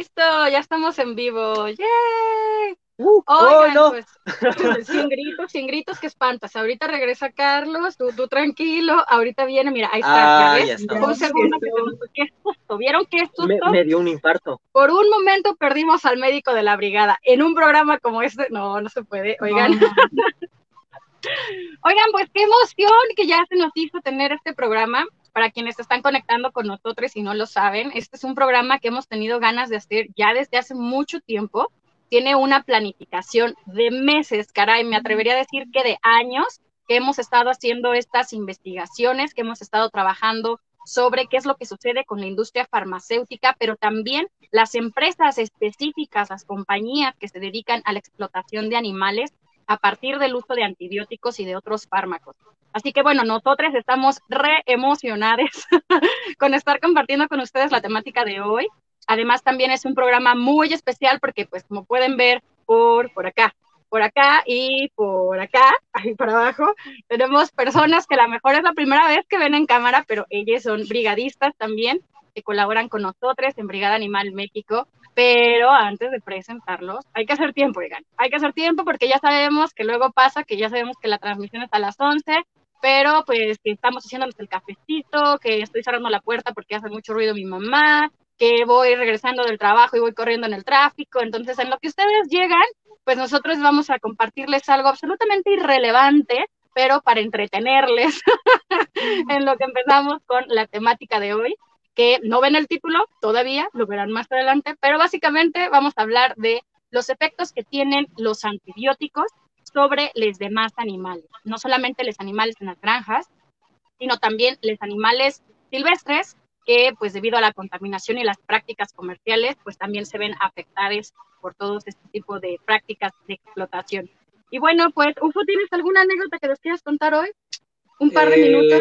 Listo, ya estamos en vivo. ¡Yay! Uh, Oigan, oh, no. pues, sin gritos, sin gritos que espantas. Ahorita regresa Carlos, tú, tú tranquilo. Ahorita viene, mira, ahí está. Ah. Un segundo que qué susto. ¿Vieron qué susto? Me, me dio un infarto. Por un momento perdimos al médico de la brigada. En un programa como este, no, no se puede. Oigan, oigan, pues qué emoción que ya se nos hizo tener este programa. Para quienes están conectando con nosotros y no lo saben, este es un programa que hemos tenido ganas de hacer ya desde hace mucho tiempo. Tiene una planificación de meses, caray, me atrevería a decir que de años que hemos estado haciendo estas investigaciones, que hemos estado trabajando sobre qué es lo que sucede con la industria farmacéutica, pero también las empresas específicas, las compañías que se dedican a la explotación de animales a partir del uso de antibióticos y de otros fármacos. Así que bueno, nosotros estamos re emocionados con estar compartiendo con ustedes la temática de hoy. Además, también es un programa muy especial porque, pues, como pueden ver por, por acá, por acá y por acá, ahí para abajo, tenemos personas que a lo mejor es la primera vez que ven en cámara, pero ellas son brigadistas también, que colaboran con nosotros en Brigada Animal México. Pero antes de presentarlos, hay que hacer tiempo, oigan. Hay que hacer tiempo porque ya sabemos que luego pasa, que ya sabemos que la transmisión es a las 11, pero pues que estamos haciéndonos el cafecito, que estoy cerrando la puerta porque hace mucho ruido mi mamá, que voy regresando del trabajo y voy corriendo en el tráfico. Entonces, en lo que ustedes llegan, pues nosotros vamos a compartirles algo absolutamente irrelevante, pero para entretenerles en lo que empezamos con la temática de hoy, que no ven el título todavía, lo verán más adelante, pero básicamente vamos a hablar de los efectos que tienen los antibióticos sobre los demás animales, no solamente los animales en las granjas, sino también los animales silvestres que pues debido a la contaminación y las prácticas comerciales pues también se ven afectados por todos este tipo de prácticas de explotación. Y bueno, pues Ufo, ¿tienes alguna anécdota que nos quieras contar hoy? Un par de minutos.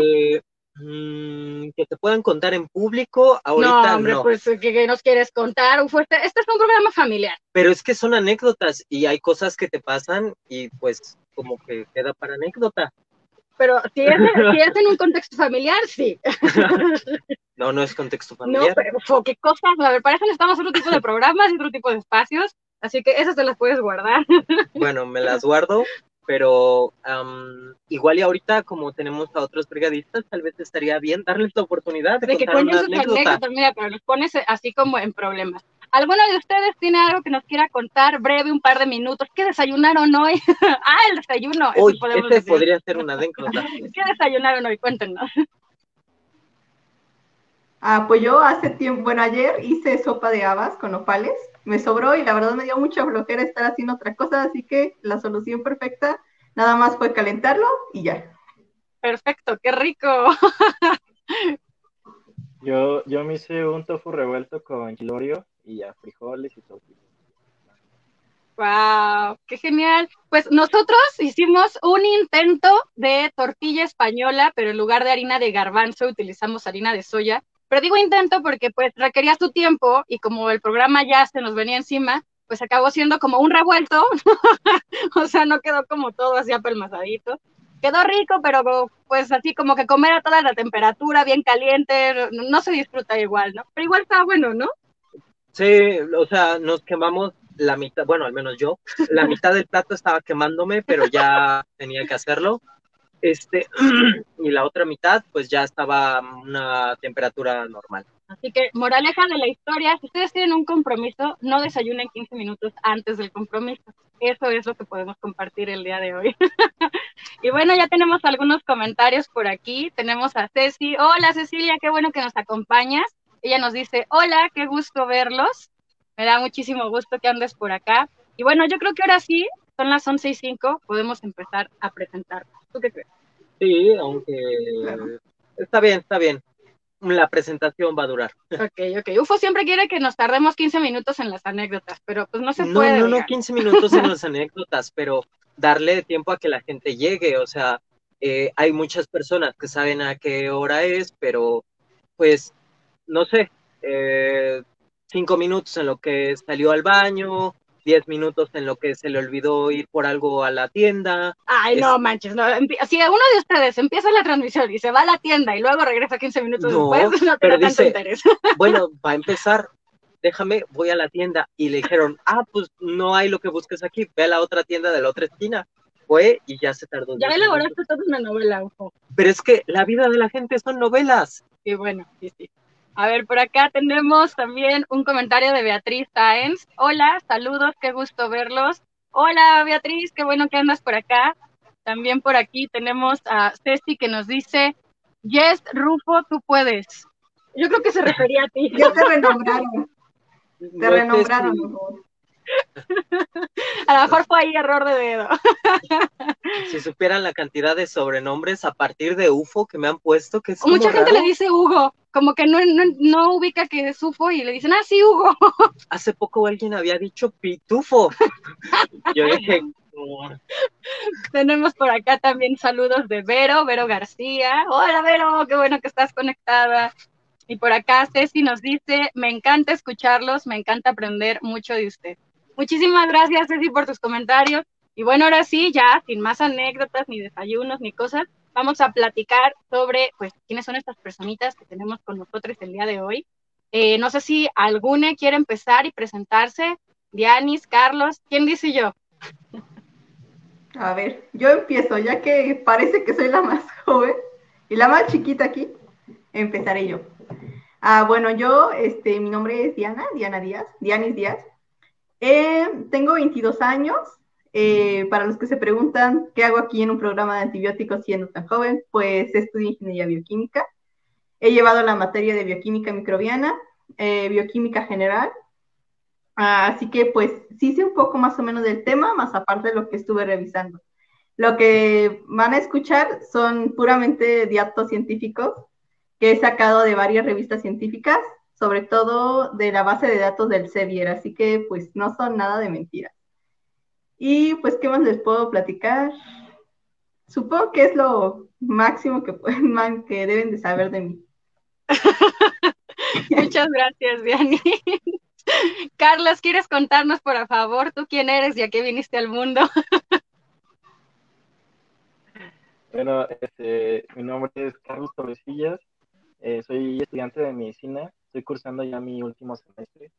Mm, que te puedan contar en público, ahorita No, no. hombre, pues ¿qué, qué nos quieres contar? Ufo, este, este es un programa familiar. Pero es que son anécdotas y hay cosas que te pasan y pues como que queda para anécdota. Pero si es, si es en un contexto familiar, sí. No, no es contexto No, familiar. pero Ufo, qué cosas. A ver, para eso necesitamos otro tipo de programas y otro tipo de espacios. Así que esas te las puedes guardar. Bueno, me las guardo, pero am, igual y ahorita como tenemos a otros brigadistas, tal vez estaría bien darles la oportunidad de, de que cuenten sus anécdota. anécdotas, mira, pero nos pones así como en problemas. ¿Alguno de ustedes tiene algo que nos quiera contar breve, un par de minutos? ¿Qué desayunaron hoy? ah, el desayuno. Hoy, podemos este decir. podría ser una anécdota. ¿Qué desayunaron hoy? Cuéntenos. Ah, pues yo hace tiempo, bueno, ayer hice sopa de habas con nopales, me sobró y la verdad me dio mucha flojera estar haciendo otra cosa, así que la solución perfecta nada más fue calentarlo y ya. Perfecto, qué rico. Yo, yo me hice un tofu revuelto con chilorio y ya frijoles y todo. Wow, qué genial. Pues nosotros hicimos un intento de tortilla española, pero en lugar de harina de garbanzo utilizamos harina de soya. Pero digo intento porque pues requería su tiempo y como el programa ya se nos venía encima, pues acabó siendo como un revuelto. o sea, no quedó como todo así apelmazadito. Quedó rico, pero pues así como que comer a toda la temperatura, bien caliente, no, no se disfruta igual, ¿no? Pero igual está bueno, ¿no? Sí, o sea, nos quemamos la mitad, bueno, al menos yo, la mitad del plato estaba quemándome, pero ya tenía que hacerlo. Este, y la otra mitad, pues ya estaba a una temperatura normal. Así que, moraleja de la historia, si ustedes tienen un compromiso, no desayunen 15 minutos antes del compromiso. Eso es lo que podemos compartir el día de hoy. y bueno, ya tenemos algunos comentarios por aquí. Tenemos a Ceci. Hola Cecilia, qué bueno que nos acompañas. Ella nos dice, hola, qué gusto verlos. Me da muchísimo gusto que andes por acá. Y bueno, yo creo que ahora sí, son las 11 y 5, podemos empezar a presentarnos. ¿Tú qué crees? Sí, aunque Claro. está bien, está bien. La presentación va a durar. Ok, ok. UFO siempre quiere que nos tardemos 15 minutos en las anécdotas, pero pues no se No, puede. no, no, oigan. 15 minutos en las anécdotas, pero darle tiempo a que la gente llegue. O sea, eh, hay muchas personas que saben a qué hora es, pero pues, no sé, eh, cinco minutos en lo que salió al baño, diez minutos en lo que se le olvidó ir por algo a la tienda. Ay, Es- no manches, no. Si uno de ustedes empieza la transmisión y se va a la tienda y luego regresa 15 minutos No, después, no pero tiene tanto dice- interés. Bueno, va a empezar déjame, voy a la tienda. Y le dijeron, ah, pues no hay lo que busques aquí, ve a la otra tienda de la otra esquina. Fue y ya se tardó. Ya elaboraste toda una novela, ojo. Pero es que la vida de la gente son novelas. Y bueno, sí, sí. A ver, por acá tenemos también un comentario de Beatriz Taens. Hola, saludos, qué gusto verlos. Hola, Beatriz, qué bueno que andas por acá. También por aquí tenemos a Ceci que nos dice, Yes, Rufo, tú puedes. Yo creo que se refería a ti. Ya te renombraron. Te renombraron. A lo mejor fue ahí error de dedo. Si supieran la cantidad de sobrenombres a partir de UFO que me han puesto, que es Mucha gente raro. le dice Hugo, como que no, no, no ubica que es UFO y le dicen, ah, sí, Hugo. Hace poco alguien había dicho pitufo. Yo dije. Tenemos por acá también saludos de Vero, Vero García. Hola, Vero, qué bueno que estás conectada. Y por acá Ceci nos dice, me encanta escucharlos, me encanta aprender mucho de usted. Muchísimas gracias, Ceci, por tus comentarios. Y bueno, ahora sí, ya sin más anécdotas, ni desayunos, ni cosas, vamos a platicar sobre, pues, quiénes son estas personitas que tenemos con nosotros el día de hoy. Eh, no sé si alguna quiere empezar y presentarse. Dianis, Carlos, ¿quién dice yo? A ver, yo empiezo, ya que parece que soy la más joven y la más chiquita aquí, empezaré yo. Ah, bueno, yo, este, mi nombre es Diana, Diana Díaz, Dianis Díaz. Eh, tengo 22 años. Eh, para los que se preguntan qué hago aquí en un programa de antibióticos siendo tan joven, pues estudio ingeniería bioquímica. He llevado la materia de bioquímica microbiana, eh, bioquímica general. Ah, así que pues sí sé un poco más o menos del tema, más aparte de lo que estuve revisando. Lo que van a escuchar son puramente datos científicos que he sacado de varias revistas científicas, sobre todo de la base de datos del Sevier, así que pues no son nada de mentiras. Y pues, ¿qué más les puedo platicar? Supongo que es lo máximo que, pueden, que deben de saber de mí. Muchas gracias, Diani. Carlos, ¿quieres contarnos, por favor, tú quién eres y a qué viniste al mundo? Bueno, este, mi nombre es Carlos Torresillas, eh, soy estudiante de medicina, estoy cursando ya mi último semestre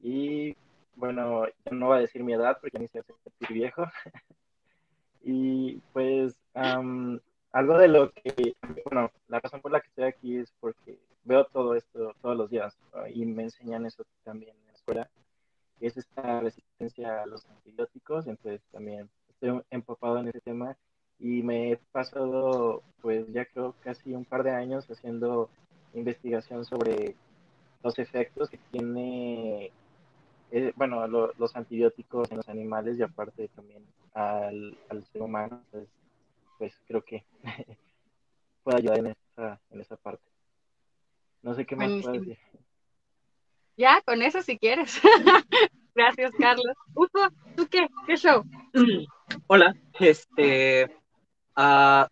y bueno, no voy a decir mi edad porque ni se hace sentir viejo. y pues um, algo de lo que, bueno, la razón por la que estoy aquí es porque veo todo esto todos los días ¿no? y me enseñan eso también en la escuela, que es esta resistencia a los antibióticos, entonces también estoy empapado en ese tema y me he pasado pues ya creo casi un par de años haciendo investigación sobre los efectos que tiene eh, bueno lo, los antibióticos en los animales y aparte también al, al ser humano entonces pues creo que puede ayudar en esa, en esa parte. No sé qué más puedo decir. Ya con eso si quieres. Gracias Carlos. Ufo, ¿tú qué? ¿qué show? Hola, este Uh,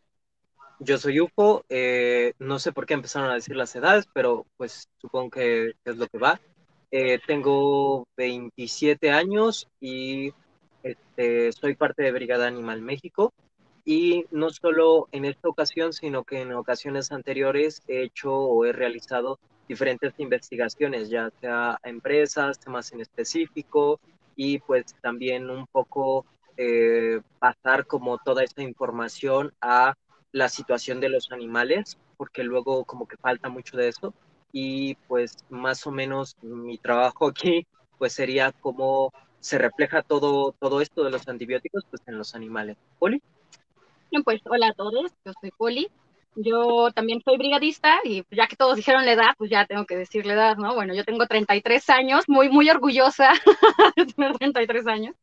yo soy UFO, eh, no sé por qué empezaron a decir las edades, pero pues supongo que, es lo que va. Eh, tengo 27 años y este, soy parte de Brigada Animal México. Y no solo en esta ocasión, sino que en ocasiones anteriores he hecho o he realizado diferentes investigaciones, ya sea a empresas, temas en específico y pues también un poco eh, pasar como toda esta información a la situación de los animales, porque luego como que falta mucho de eso. Y pues más o menos mi trabajo aquí pues sería cómo se refleja todo, todo esto de los antibióticos pues en los animales. ¿Poli? Pues hola a todos, yo soy Poli. Yo también soy brigadista y ya que todos dijeron la edad, pues ya tengo que decir la edad, ¿no? Bueno, yo tengo 33 años, muy, muy orgullosa de tener 33 años.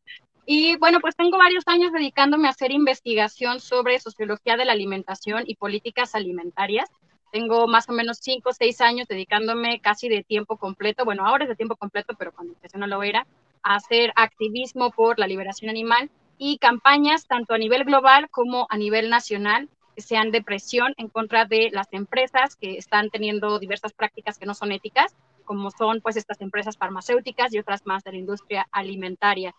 Y bueno, pues tengo varios años dedicándome a hacer investigación sobre sociología de la alimentación y políticas alimentarias. Tengo más o menos cinco o seis años dedicándome casi de tiempo completo, bueno, ahora es de tiempo completo, pero cuando empecé no lo era, a hacer activismo por la liberación animal y campañas tanto a nivel global como a nivel nacional que sean de presión en contra de las empresas que están teniendo diversas prácticas que no son éticas, como son pues estas empresas farmacéuticas y otras más de la industria alimentaria.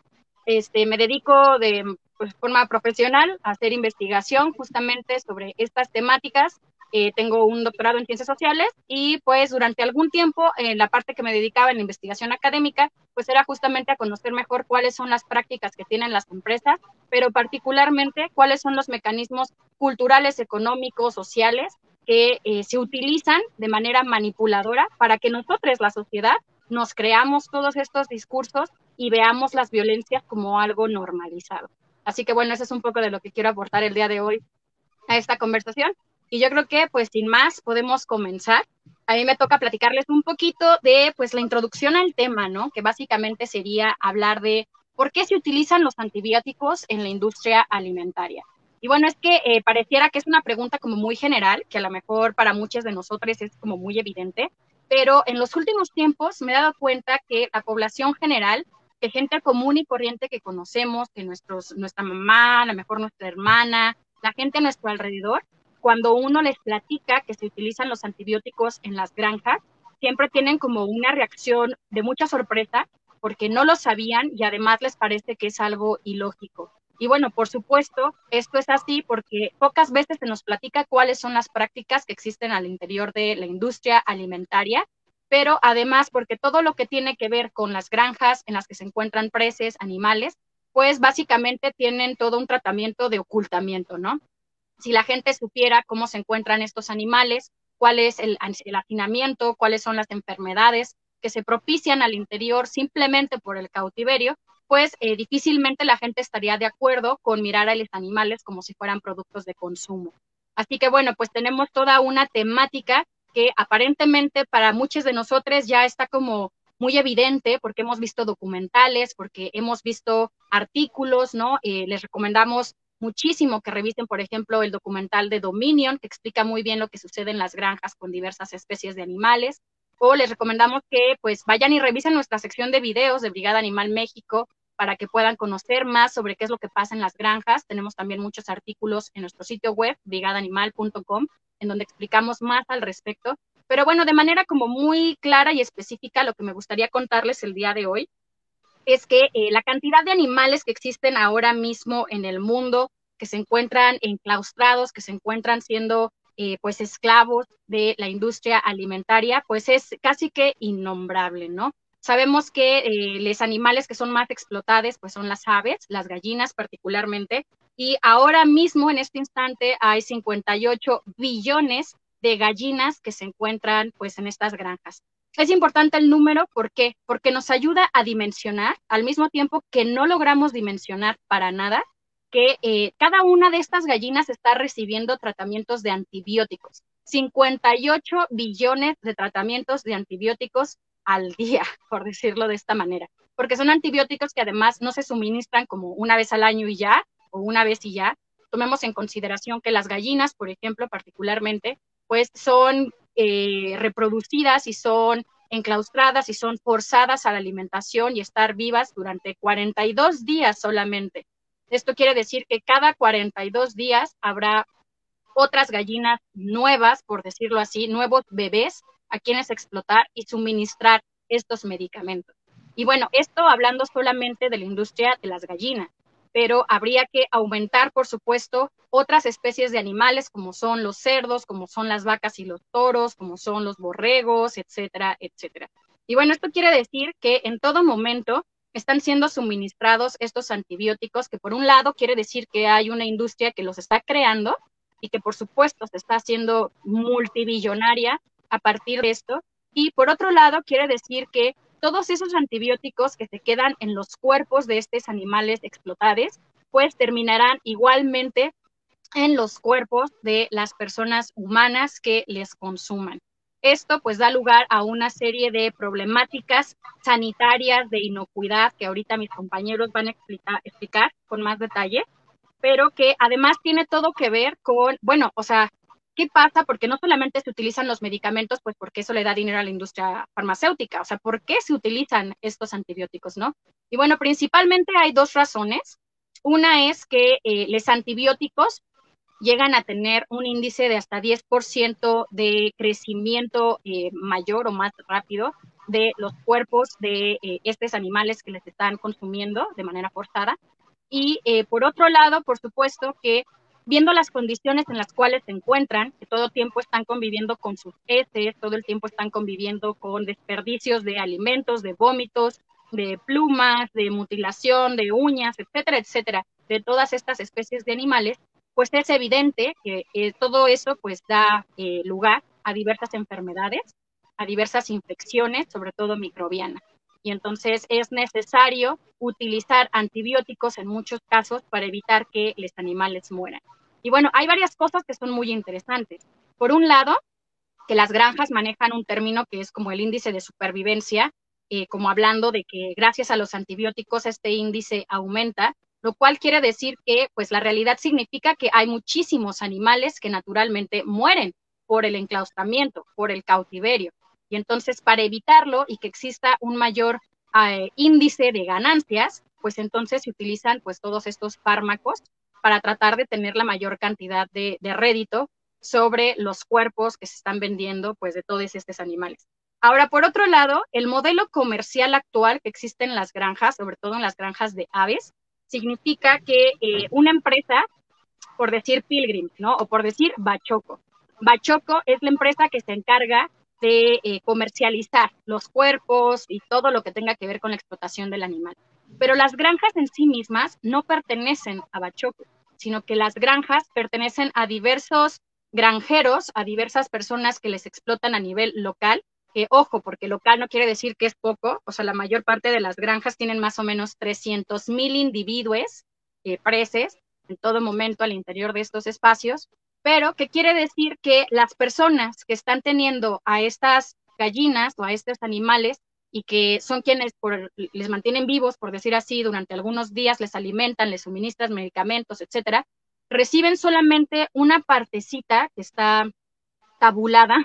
Este, me dedico de pues, forma profesional a hacer investigación justamente sobre estas temáticas. Eh, tengo un doctorado en ciencias sociales y pues durante algún tiempo en la parte que me dedicaba en la investigación académica, pues era justamente a conocer mejor cuáles son las prácticas que tienen las empresas, pero particularmente cuáles son los mecanismos culturales, económicos, sociales que eh, se utilizan de manera manipuladora para que nosotros, la sociedad, nos creamos todos estos discursos y veamos las violencias como algo normalizado. Así que bueno, eso es un poco de lo que quiero aportar el día de hoy a esta conversación. Y yo creo que, pues, sin más, podemos comenzar. A mí me toca platicarles un poquito de, pues, la introducción al tema, ¿no? Que básicamente sería hablar de por qué se utilizan los antibióticos en la industria alimentaria. Y bueno, es que eh, pareciera que es una pregunta como muy general, que a lo mejor para muchos de nosotros es como muy evidente, pero en los últimos tiempos me he dado cuenta que la población general, que gente común y corriente que conocemos, que nuestra mamá, a lo mejor nuestra hermana, la gente a nuestro alrededor, cuando uno les platica que se utilizan los antibióticos en las granjas, siempre tienen como una reacción de mucha sorpresa porque no lo sabían y además les parece que es algo ilógico. Y bueno, por supuesto, esto es así porque pocas veces se nos platica cuáles son las prácticas que existen al interior de la industria alimentaria, pero además porque todo lo que tiene que ver con las granjas en las que se encuentran preses, animales, pues básicamente tienen todo un tratamiento de ocultamiento, ¿no? si la gente supiera cómo se encuentran estos animales, cuál es el, hacinamiento, cuáles son las enfermedades que se propician al interior simplemente por el cautiverio, pues eh, difícilmente la gente estaría de acuerdo con mirar a los animales como si fueran productos de consumo. Así que bueno, pues tenemos toda una temática que aparentemente para muchos de nosotros ya está como muy evidente porque hemos visto documentales, porque hemos visto artículos, ¿no? Eh, les recomendamos muchísimo que revisen, por ejemplo, el documental de Dominion, que explica muy bien lo que sucede en las granjas con diversas especies de animales. O les recomendamos que pues vayan y revisen nuestra sección de videos de Brigada Animal México para que puedan conocer más sobre qué es lo que pasa en las granjas. Tenemos también muchos artículos en nuestro sitio web, brigadaanimal.com, en donde explicamos más al respecto. Pero bueno, de manera como muy clara y específica, lo que me gustaría contarles el día de hoy es que eh, la cantidad de animales que existen ahora mismo en el mundo, que se encuentran enclaustrados, que se encuentran siendo eh, pues esclavos de la industria alimentaria, pues es casi que innombrable, ¿no? Sabemos que eh, los animales que son más explotados, pues son las aves, las gallinas particularmente, y ahora mismo en este instante hay 58 billones de gallinas que se encuentran pues en estas granjas. Es importante el número, ¿por qué? Porque nos ayuda a dimensionar, al mismo tiempo que no logramos dimensionar para nada, que eh, cada una de estas gallinas está recibiendo tratamientos de antibióticos. 58 billones de tratamientos de antibióticos al día, por decirlo de esta manera, porque son antibióticos que además no se suministran como una vez al año y ya, o una vez y ya. Tomemos en consideración que las gallinas, por ejemplo, particularmente, pues son eh, reproducidas y son enclaustradas y son forzadas a la alimentación y estar vivas durante 42 días solamente. Esto quiere decir que cada 42 días habrá otras gallinas nuevas, por decirlo así, nuevos bebés a quienes explotar y suministrar estos medicamentos. Y bueno, esto hablando solamente de la industria de las gallinas pero habría que aumentar, por supuesto, otras especies de animales como son los cerdos, como son las vacas y los toros, como son los borregos, etcétera, etcétera. Y bueno, esto quiere decir que en todo momento están siendo suministrados estos antibióticos, que por un lado quiere decir que hay una industria que los está creando y que por supuesto se está haciendo multibillonaria a partir de esto. Y por otro lado quiere decir que todos esos antibióticos que se quedan en los cuerpos de estos animales explotados, pues terminarán igualmente en los cuerpos de las personas humanas que les consuman. Esto pues da lugar a una serie de problemáticas sanitarias de inocuidad que ahorita mis compañeros van a explicar, explicar con más detalle, pero que además tiene todo que ver con, bueno, o sea, ¿Qué pasa? Porque no solamente se utilizan los medicamentos, pues porque eso le da dinero a la industria farmacéutica, o sea, ¿por qué se utilizan estos antibióticos, no? Y bueno, principalmente hay dos razones. Una es que eh, los antibióticos llegan a tener un índice de hasta 10% de crecimiento eh, mayor o más rápido de los cuerpos de eh, estos animales que les están consumiendo de manera forzada. Y por otro lado, por supuesto que viendo las condiciones en las cuales se encuentran, que todo el tiempo están conviviendo con sus heces, todo el tiempo están conviviendo con desperdicios de alimentos, de vómitos, de plumas, de mutilación, de uñas, etcétera, etcétera, de todas estas especies de animales, pues es evidente que eh, todo eso pues da eh, lugar a diversas enfermedades, a diversas infecciones, sobre todo microbianas. Y entonces es necesario utilizar antibióticos en muchos casos para evitar que los animales mueran. Y bueno, hay varias cosas que son muy interesantes. Por un lado, que las granjas manejan un término que es como el índice de supervivencia, eh, como hablando de que gracias a los antibióticos este índice aumenta, lo cual quiere decir que pues la realidad significa que hay muchísimos animales que naturalmente mueren por el enclaustramiento, por el cautiverio. Y entonces para evitarlo y que exista un mayor eh, índice de ganancias, pues entonces se utilizan pues todos estos fármacos para tratar de tener la mayor cantidad de, rédito sobre los cuerpos que se están vendiendo pues de todos estos animales. Ahora, por otro lado, el modelo comercial actual que existe en las granjas, sobre todo en las granjas de aves, significa que eh, una empresa, por decir Pilgrim, ¿no? O por decir Bachoco. Bachoco es la empresa que se encarga de eh, comercializar los cuerpos y todo lo que tenga que ver con la explotación del animal. Pero las granjas en sí mismas no pertenecen a Bachoco, sino que las granjas pertenecen a diversos granjeros, a diversas personas que les explotan a nivel local que ojo, porque local no quiere decir que es poco, o sea, la mayor parte de las granjas tienen más o menos 300 mil individuos eh, preses en todo momento al interior de estos espacios, pero que quiere decir que las personas que están teniendo a estas gallinas o a estos animales y que son quienes les mantienen vivos, por decir así, durante algunos días les alimentan, les suministran medicamentos, etcétera, reciben solamente una partecita que está tabulada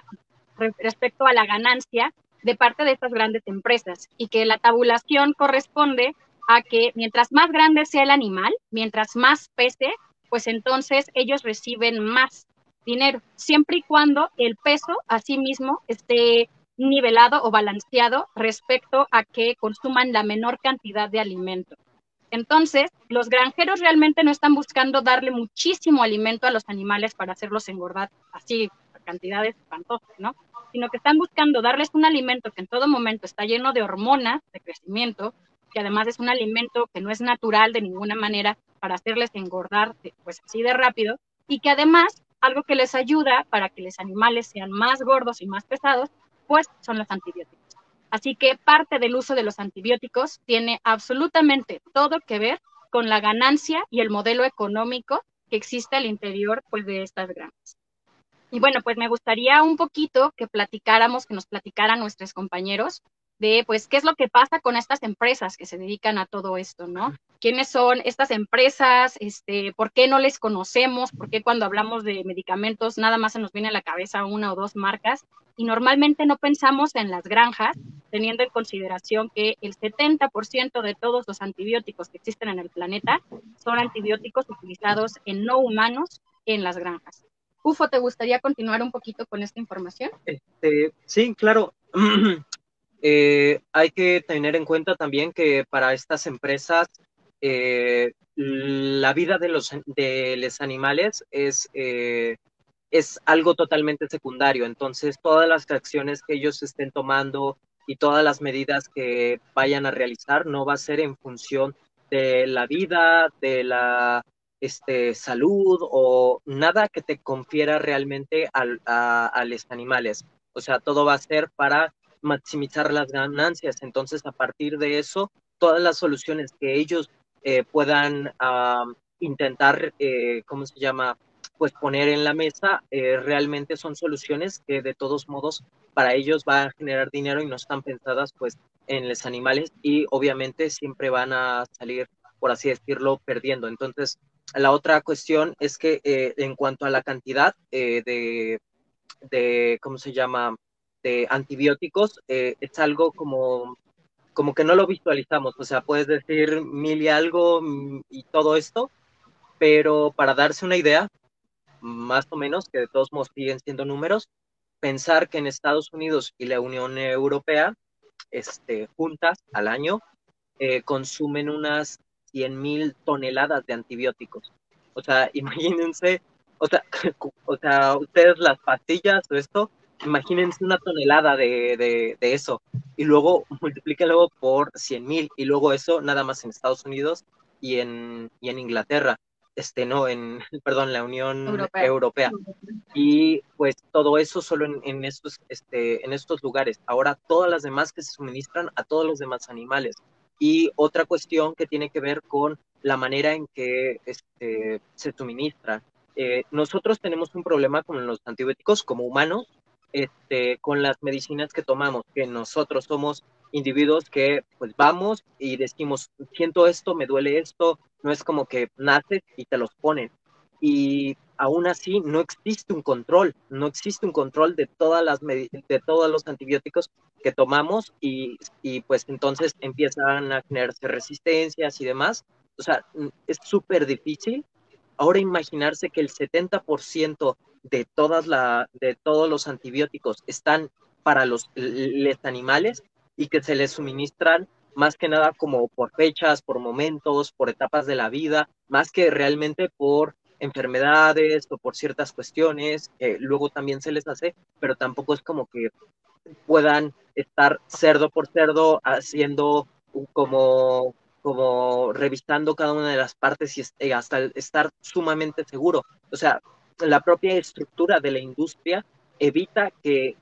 respecto a la ganancia de parte de estas grandes empresas y que la tabulación corresponde a que mientras más grande sea el animal, mientras más pese, pues entonces ellos reciben más dinero, siempre y cuando el peso asimismo esté nivelado o balanceado respecto a que consuman la menor cantidad de alimento. Entonces, los granjeros realmente no están buscando darle muchísimo alimento a los animales para hacerlos engordar así cantidades espantosas, ¿no? Sino que están buscando darles un alimento que en todo momento está lleno de hormonas de crecimiento, que además es un alimento que no es natural de ninguna manera para hacerles engordar pues así de rápido y que además algo que les ayuda para que los animales sean más gordos y más pesados, pues son los antibióticos. Así que parte del uso de los antibióticos tiene absolutamente todo que ver con la ganancia y el modelo económico que existe al interior pues, de estas granjas. Y bueno, pues me gustaría un poquito que platicáramos, que nos platicaran nuestros compañeros de, pues, qué es lo que pasa con estas empresas que se dedican a todo esto, ¿no? ¿Quiénes son estas empresas? Este, ¿Por qué no les conocemos? ¿Por qué cuando hablamos de medicamentos nada más se nos viene a la cabeza una o dos marcas? Y normalmente no pensamos en las granjas, teniendo en consideración que el 70% de todos los antibióticos que existen en el planeta son antibióticos utilizados en no humanos en las granjas. Ufo, ¿te gustaría continuar un poquito con esta información? Este, sí, claro. Eh, hay que tener en cuenta también que para estas empresas eh, la vida de los, animales es, eh, es algo totalmente secundario. Entonces, todas las acciones que ellos estén tomando y todas las medidas que vayan a realizar no va a ser en función de la vida, de la este, salud o nada que te confiera realmente a, los animales. O sea, todo va a ser para maximizar las ganancias. Entonces, a partir de eso, todas las soluciones que ellos eh, puedan intentar, eh, ¿cómo se llama? Pues poner en la mesa, eh, realmente son soluciones que de todos modos para ellos va a generar dinero y no están pensadas pues en los animales y obviamente siempre van a salir, por así decirlo, perdiendo. Entonces, la otra cuestión es que eh, en cuanto a la cantidad eh, de, de, ¿cómo se llama?, de antibióticos, es algo como, como que no lo visualizamos. O sea, puedes decir mil y algo mm, y todo esto, pero para darse una idea, más o menos, que de todos modos siguen siendo números, pensar que en Estados Unidos y la Unión Europea, este, juntas al año, consumen unas 100 mil toneladas de antibióticos. O sea, imagínense, o sea, o sea, ustedes las pastillas o esto, imagínense una tonelada de, de, eso y luego multiplíquenlo por 100 mil y luego eso nada más en Estados Unidos y en, y en Inglaterra, este, no, en, perdón, la Unión Europea. Y pues todo eso solo en, en, estos, este, en estos lugares. Ahora todas las demás que se suministran a todos los demás animales. Y otra cuestión que tiene que ver con la manera en que este, se suministran. Eh, nosotros tenemos un problema con los antibióticos como humanos, este, con las medicinas que tomamos, que nosotros somos individuos que pues vamos y decimos, siento esto, me duele esto, no es como que naces y te los ponen. Y aún así no existe un control, no existe un control de todas las de todos los antibióticos que tomamos y, y pues entonces empiezan a generarse resistencias y demás. O sea, es súper difícil. Ahora imaginarse que el 70% de, todas la, de todos los antibióticos están para los, animales y que se les suministran más que nada como por fechas, por momentos, por etapas de la vida, más que realmente por enfermedades o por ciertas cuestiones, luego también se les hace, pero tampoco es como que puedan estar cerdo por cerdo haciendo como, como revisando cada una de las partes y eh, hasta estar sumamente seguro. O sea, la propia estructura de la industria evita que,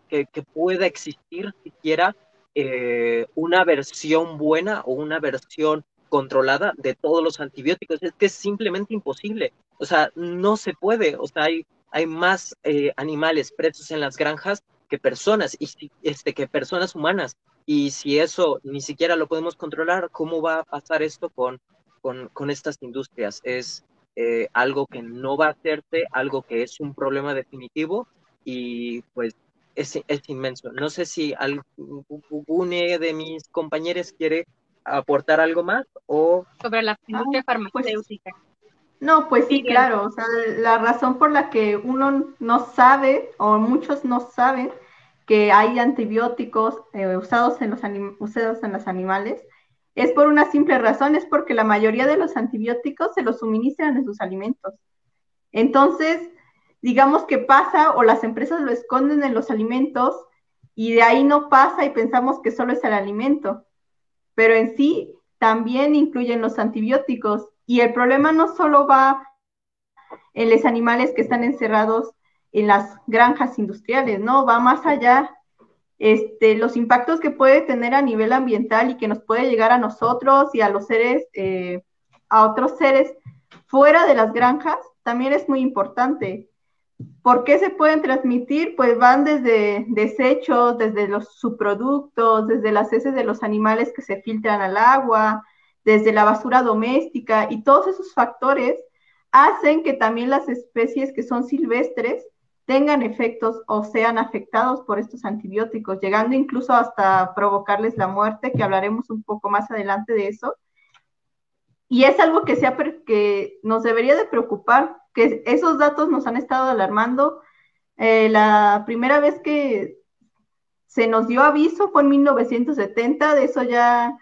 pueda existir siquiera eh, una versión buena o una versión controlada de todos los antibióticos. Es que es simplemente imposible. O sea, no se puede. O sea, hay, hay más eh, animales presos en las granjas que personas, y este, que personas humanas. Y si eso ni siquiera lo podemos controlar, ¿cómo va a pasar esto con, con, con estas industrias? Es, eh, algo que no va a hacerte, algo que es un problema definitivo y pues es, es inmenso. No sé si alguno de mis compañeros quiere aportar algo más o... Sobre la industria ah, pues, farmacéutica. no, pues sí, claro. O sea, la razón por la que uno no sabe o muchos no saben que hay antibióticos eh, usados, en los usados en los animales es por una simple razón, es porque la mayoría de los antibióticos se los suministran en sus alimentos. Entonces, digamos que pasa o las empresas lo esconden en los alimentos y de ahí no pasa y pensamos que solo es el alimento, pero en sí también incluyen los antibióticos. Y el problema no solo va en los animales que están encerrados en las granjas industriales, no, va más allá este, los impactos que puede tener a nivel ambiental y que nos puede llegar a nosotros y a los seres, eh, a otros seres fuera de las granjas, también es muy importante. ¿Por qué se pueden transmitir? Pues van desde desechos, desde los subproductos, desde las heces de los animales que se filtran al agua, desde la basura doméstica y todos esos factores hacen que también las especies que son silvestres tengan efectos o sean afectados por estos antibióticos, llegando incluso hasta provocarles la muerte, que hablaremos un poco más adelante de eso. Y es algo que, sea, que nos debería de preocupar, que esos datos nos han estado alarmando. Eh, la primera vez que se nos dio aviso fue en 1970, de eso ya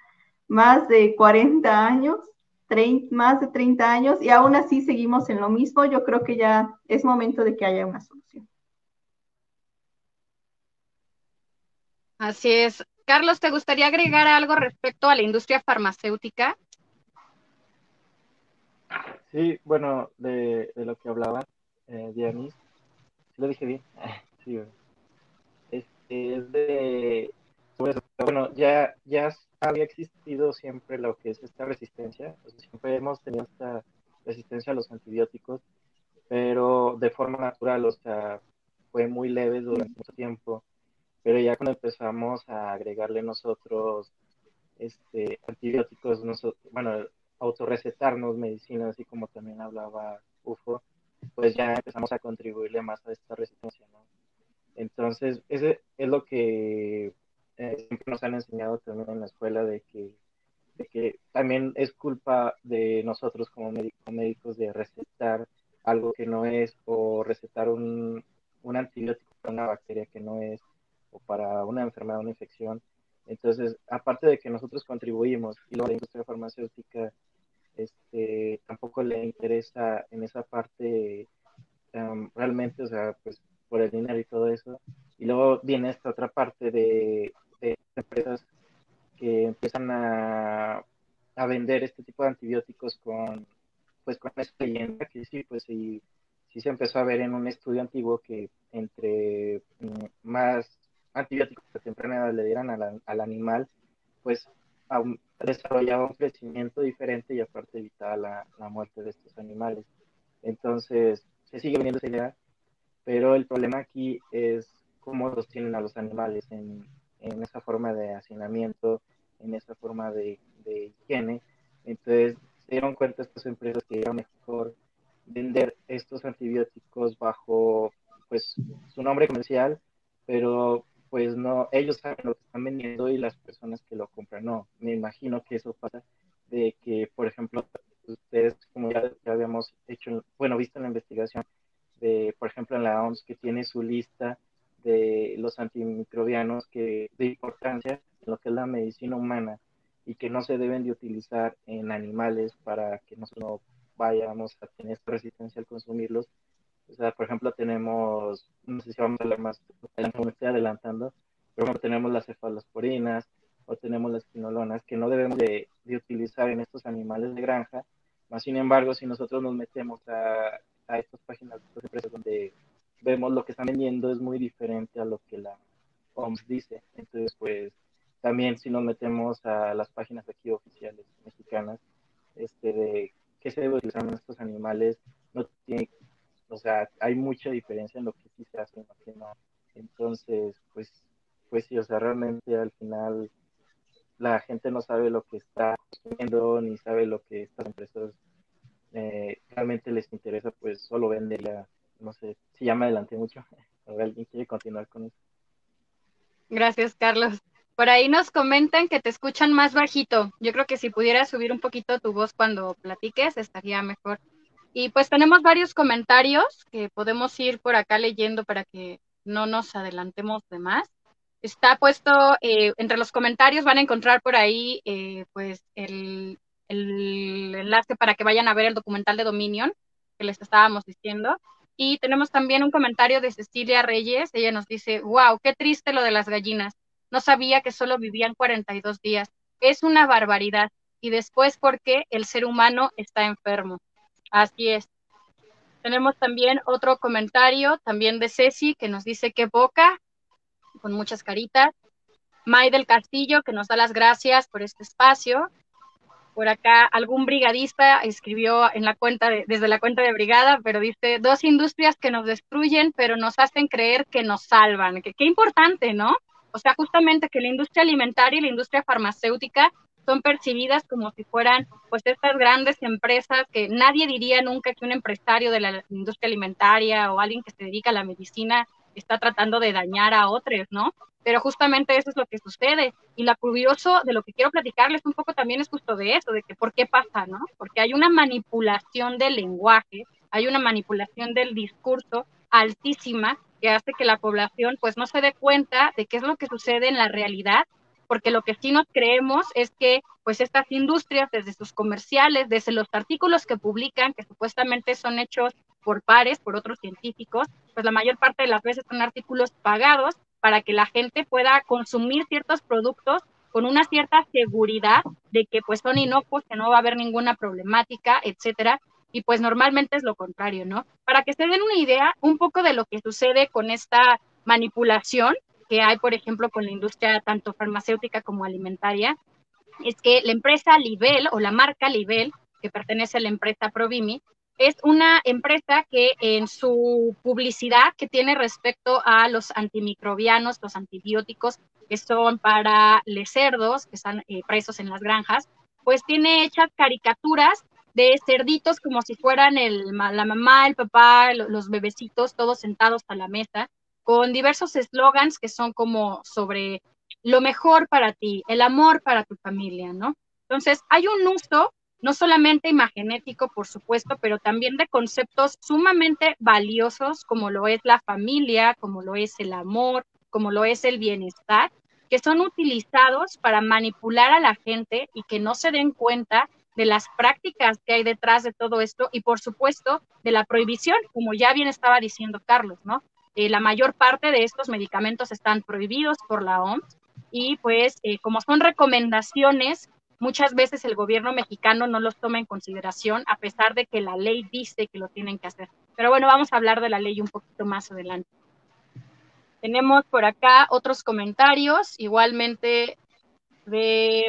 más de 40 años, más de 30 años, y aún así seguimos en lo mismo. Yo creo que ya es momento de que haya una solución. Así es. Carlos, ¿te gustaría agregar algo respecto a la industria farmacéutica? Sí, bueno, de, lo que hablaba eh, Dianis, lo dije bien. sí, bueno. Este, es de, bueno, ya, ya había existido siempre lo que es esta resistencia, siempre hemos tenido esta resistencia a los antibióticos, pero de forma natural, o sea, fue muy leve durante mucho tiempo. Pero ya cuando empezamos a agregarle nosotros este, antibióticos, nosotros, bueno, autorrecetarnos medicinas, así como también hablaba UFO, pues ya empezamos a contribuirle más a esta resistencia, ¿no? Entonces, ese es lo que eh, siempre nos han enseñado también en la escuela, de que, de que también es culpa de nosotros como médicos de recetar algo que no es, o recetar un, un antibiótico para una bacteria que no es, o para una enfermedad, una infección. Entonces, aparte de que nosotros contribuimos y luego la industria farmacéutica este, tampoco le interesa en esa parte realmente, o sea, pues por el dinero y todo eso. Y luego viene esta otra parte de, de empresas que empiezan a, a, vender este tipo de antibióticos con, pues con esta leyenda que sí, pues sí, sí se empezó a ver en un estudio antiguo que entre mm, más antibióticos a temprana edad le dieran al animal, pues desarrollaba un crecimiento diferente y aparte evitaba la, la, muerte de estos animales. Entonces, se sigue vendiendo esa idea, pero el problema aquí es cómo los tienen a los animales en, en esa forma de hacinamiento, en esa forma de, de higiene. Entonces, se dieron cuenta estas empresas que era mejor vender estos antibióticos bajo pues su nombre comercial, pero pues no, ellos saben lo que están vendiendo y las personas que lo compran no. Me imagino que eso pasa de que, por ejemplo, ustedes, como ya, habíamos hecho, bueno, visto en la investigación, de, por ejemplo, en la OMS, que tiene su lista de los antimicrobianos que de importancia en lo que es la medicina humana y que no se deben de utilizar en animales para que nosotros no vayamos a tener resistencia al consumirlos, o sea, por ejemplo, tenemos, no sé si vamos a hablar más, me estoy adelantando, pero tenemos las cefalosporinas o tenemos las quinolonas que no debemos de, de, utilizar en estos animales de granja. Más sin embargo, si nosotros nos metemos a, a estas páginas de empresas donde vemos lo que están vendiendo es muy diferente a lo que la OMS dice. Entonces, pues también si nos metemos a las páginas aquí oficiales mexicanas, este de qué se en estos animales, no tiene o sea, hay mucha diferencia en lo que sí se hace y lo que no. Entonces, pues, pues sí, o sea, realmente al final la gente no sabe lo que está consumiendo ni sabe lo que estas empresas eh, realmente les interesa, pues solo venderla. No sé, si ya me adelanté mucho. ¿Alguien quiere continuar con eso? Gracias, Carlos. Por ahí nos comentan que te escuchan más bajito. Yo creo que si pudieras subir un poquito tu voz cuando platiques, estaría mejor. Y pues tenemos varios comentarios que podemos ir por acá leyendo para que no nos adelantemos de más. Está puesto, eh, entre los comentarios van a encontrar por ahí eh, pues el, el, enlace para que vayan a ver el documental de Dominion que les estábamos diciendo. Y tenemos también un comentario de Cecilia Reyes. Ella nos dice, wow, qué triste lo de las gallinas. No sabía que solo vivían 42 días. Es una barbaridad. Y después, porque el ser humano está enfermo? Así es. Tenemos también otro comentario, también de Ceci, que nos dice que boca, con muchas caritas. May del Castillo, que nos da las gracias por este espacio. Por acá, algún brigadista escribió en la cuenta desde la cuenta de brigada, pero dice, dos industrias que nos destruyen, pero nos hacen creer que nos salvan. Que, qué importante, ¿no? O sea, justamente que la industria alimentaria y la industria farmacéutica son percibidas como si fueran pues estas grandes empresas que nadie diría nunca que un empresario de la industria alimentaria o alguien que se dedica a la medicina está tratando de dañar a otros, ¿no? Pero justamente eso es lo que sucede. Y lo curioso de lo que quiero platicarles un poco también es justo de eso, de que por qué pasa, ¿no? Porque hay una manipulación del lenguaje, hay una manipulación del discurso altísima que hace que la población pues no se dé cuenta de qué es lo que sucede en la realidad porque lo que sí nos creemos es que pues estas industrias, desde sus comerciales, desde los artículos que publican, que supuestamente son hechos por pares, por otros científicos, pues la mayor parte de las veces son artículos pagados para que la gente pueda consumir ciertos productos con una cierta seguridad de que pues son inocuos, que no va a haber ninguna problemática, etcétera, y pues normalmente es lo contrario, ¿no? Para que se den una idea un poco de lo que sucede con esta manipulación, que hay, por ejemplo, con la industria tanto farmacéutica como alimentaria, es que la empresa Libel o la marca Libel, que pertenece a la empresa Provimi, es una empresa que en su publicidad que tiene respecto a los antimicrobianos, los antibióticos que son para los cerdos que están eh, presos en las granjas, pues tiene hechas caricaturas de cerditos como si fueran el, la mamá, el papá, los bebecitos, todos sentados a la mesa con diversos eslogans que son como sobre lo mejor para ti, el amor para tu familia, ¿no? Entonces, hay un uso no solamente imagenético, por supuesto, pero también de conceptos sumamente valiosos como lo es la familia, como lo es el amor, como lo es el bienestar, que son utilizados para manipular a la gente y que no se den cuenta de las prácticas que hay detrás de todo esto y por supuesto de la prohibición, como ya bien estaba diciendo Carlos, ¿no? Eh, la mayor parte de estos medicamentos están prohibidos por la OMS y pues eh, como son recomendaciones, muchas veces el gobierno mexicano no los toma en consideración a pesar de que la ley dice que lo tienen que hacer. Pero bueno, vamos a hablar de la ley un poquito más adelante. Tenemos por acá otros comentarios, igualmente de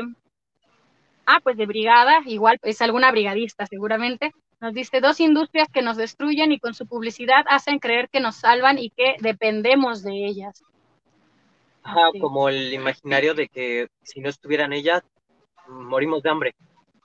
Ah, pues de brigada, igual es alguna brigadista seguramente. Nos dice dos industrias que nos destruyen y con su publicidad hacen creer que nos salvan y que dependemos de ellas. Ajá, como el imaginario de que si no estuvieran ellas, morimos de hambre.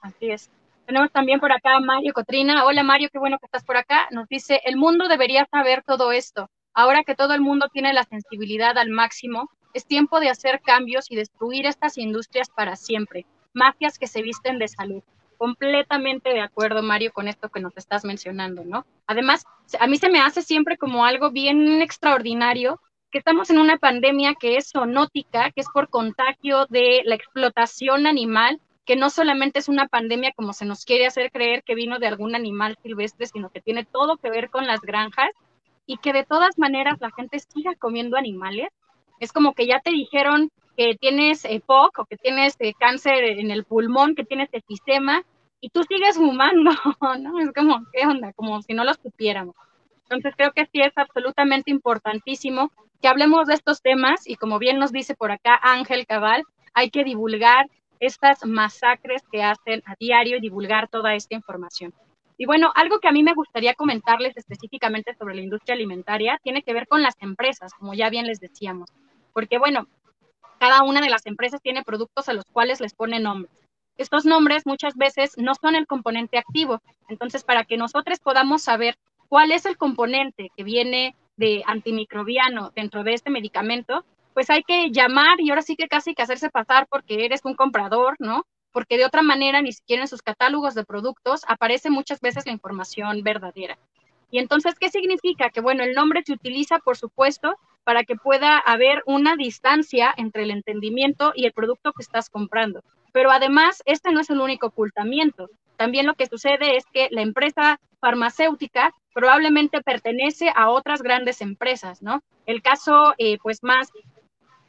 Así es. Tenemos también por acá a Mario Cotrina. Hola Mario, qué bueno que estás por acá. Nos dice, el mundo debería saber todo esto. Ahora que todo el mundo tiene la sensibilidad al máximo, es tiempo de hacer cambios y destruir estas industrias para siempre mafias que se visten de salud. Completamente de acuerdo, Mario, con esto que nos estás mencionando, ¿no? Además, a mí se me hace siempre como algo bien extraordinario que estamos en una pandemia que es zoonótica, que es por contagio de la explotación animal, que no solamente es una pandemia como se nos quiere hacer creer que vino de algún animal silvestre, sino que tiene todo que ver con las granjas y que de todas maneras la gente siga comiendo animales. Es como que ya te dijeron que tienes EPOC o que tienes eh, cáncer en el pulmón, que tienes efisema, y tú sigues fumando, ¿no? Es como, ¿qué onda? Como si no lo supiéramos. Entonces creo que sí es absolutamente importantísimo que hablemos de estos temas y como bien nos dice por acá Ángel Cabal, hay que divulgar estas masacres que hacen a diario y divulgar toda esta información. Y bueno, algo que a mí me gustaría comentarles específicamente sobre la industria alimentaria tiene que ver con las empresas, como ya bien les decíamos. Porque bueno, cada una de las empresas tiene productos a los cuales les pone nombres. Estos nombres muchas veces no son el componente activo. Entonces, para que nosotros podamos saber cuál es el componente que viene de antimicrobiano dentro de este medicamento, pues hay que llamar y ahora sí que casi que hacerse pasar porque eres un comprador, ¿no? Porque de otra manera ni siquiera en sus catálogos de productos aparece muchas veces la información verdadera. Y entonces, ¿qué significa? Que bueno, el nombre se utiliza, por supuesto, para que pueda haber una distancia entre el entendimiento y el producto que estás comprando. Pero además, este no es el único ocultamiento. También lo que sucede es que la empresa farmacéutica probablemente pertenece a otras grandes empresas, ¿no? El caso, eh, pues, más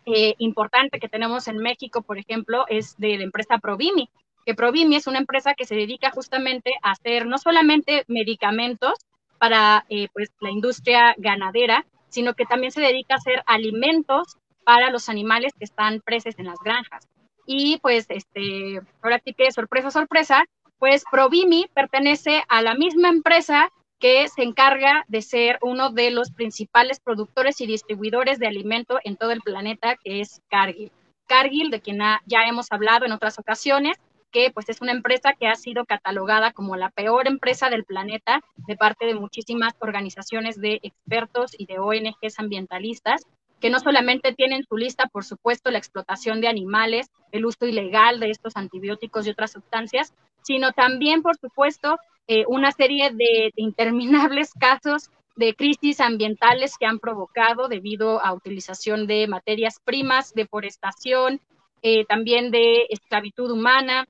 eh, importante que tenemos en México, por ejemplo, es de la empresa Provimi, que Provimi es una empresa que se dedica justamente a hacer no solamente medicamentos para eh, pues, la industria ganadera, sino que también se dedica a hacer alimentos para los animales que están presos en las granjas. Y pues, este, ahora sí que sorpresa, sorpresa, pues Provimi pertenece a la misma empresa que se encarga de ser uno de los principales productores y distribuidores de alimento en todo el planeta, que es Cargill. Cargill, de quien ya hemos hablado en otras ocasiones, que pues es una empresa que ha sido catalogada como la peor empresa del planeta de parte de muchísimas organizaciones de expertos y de ONGs ambientalistas que no solamente tienen su lista, por supuesto, la explotación de animales, el uso ilegal de estos antibióticos y otras sustancias, sino también, por supuesto, eh, una serie de, interminables casos de crisis ambientales que han provocado debido a utilización de materias primas, deforestación, eh, también de esclavitud humana,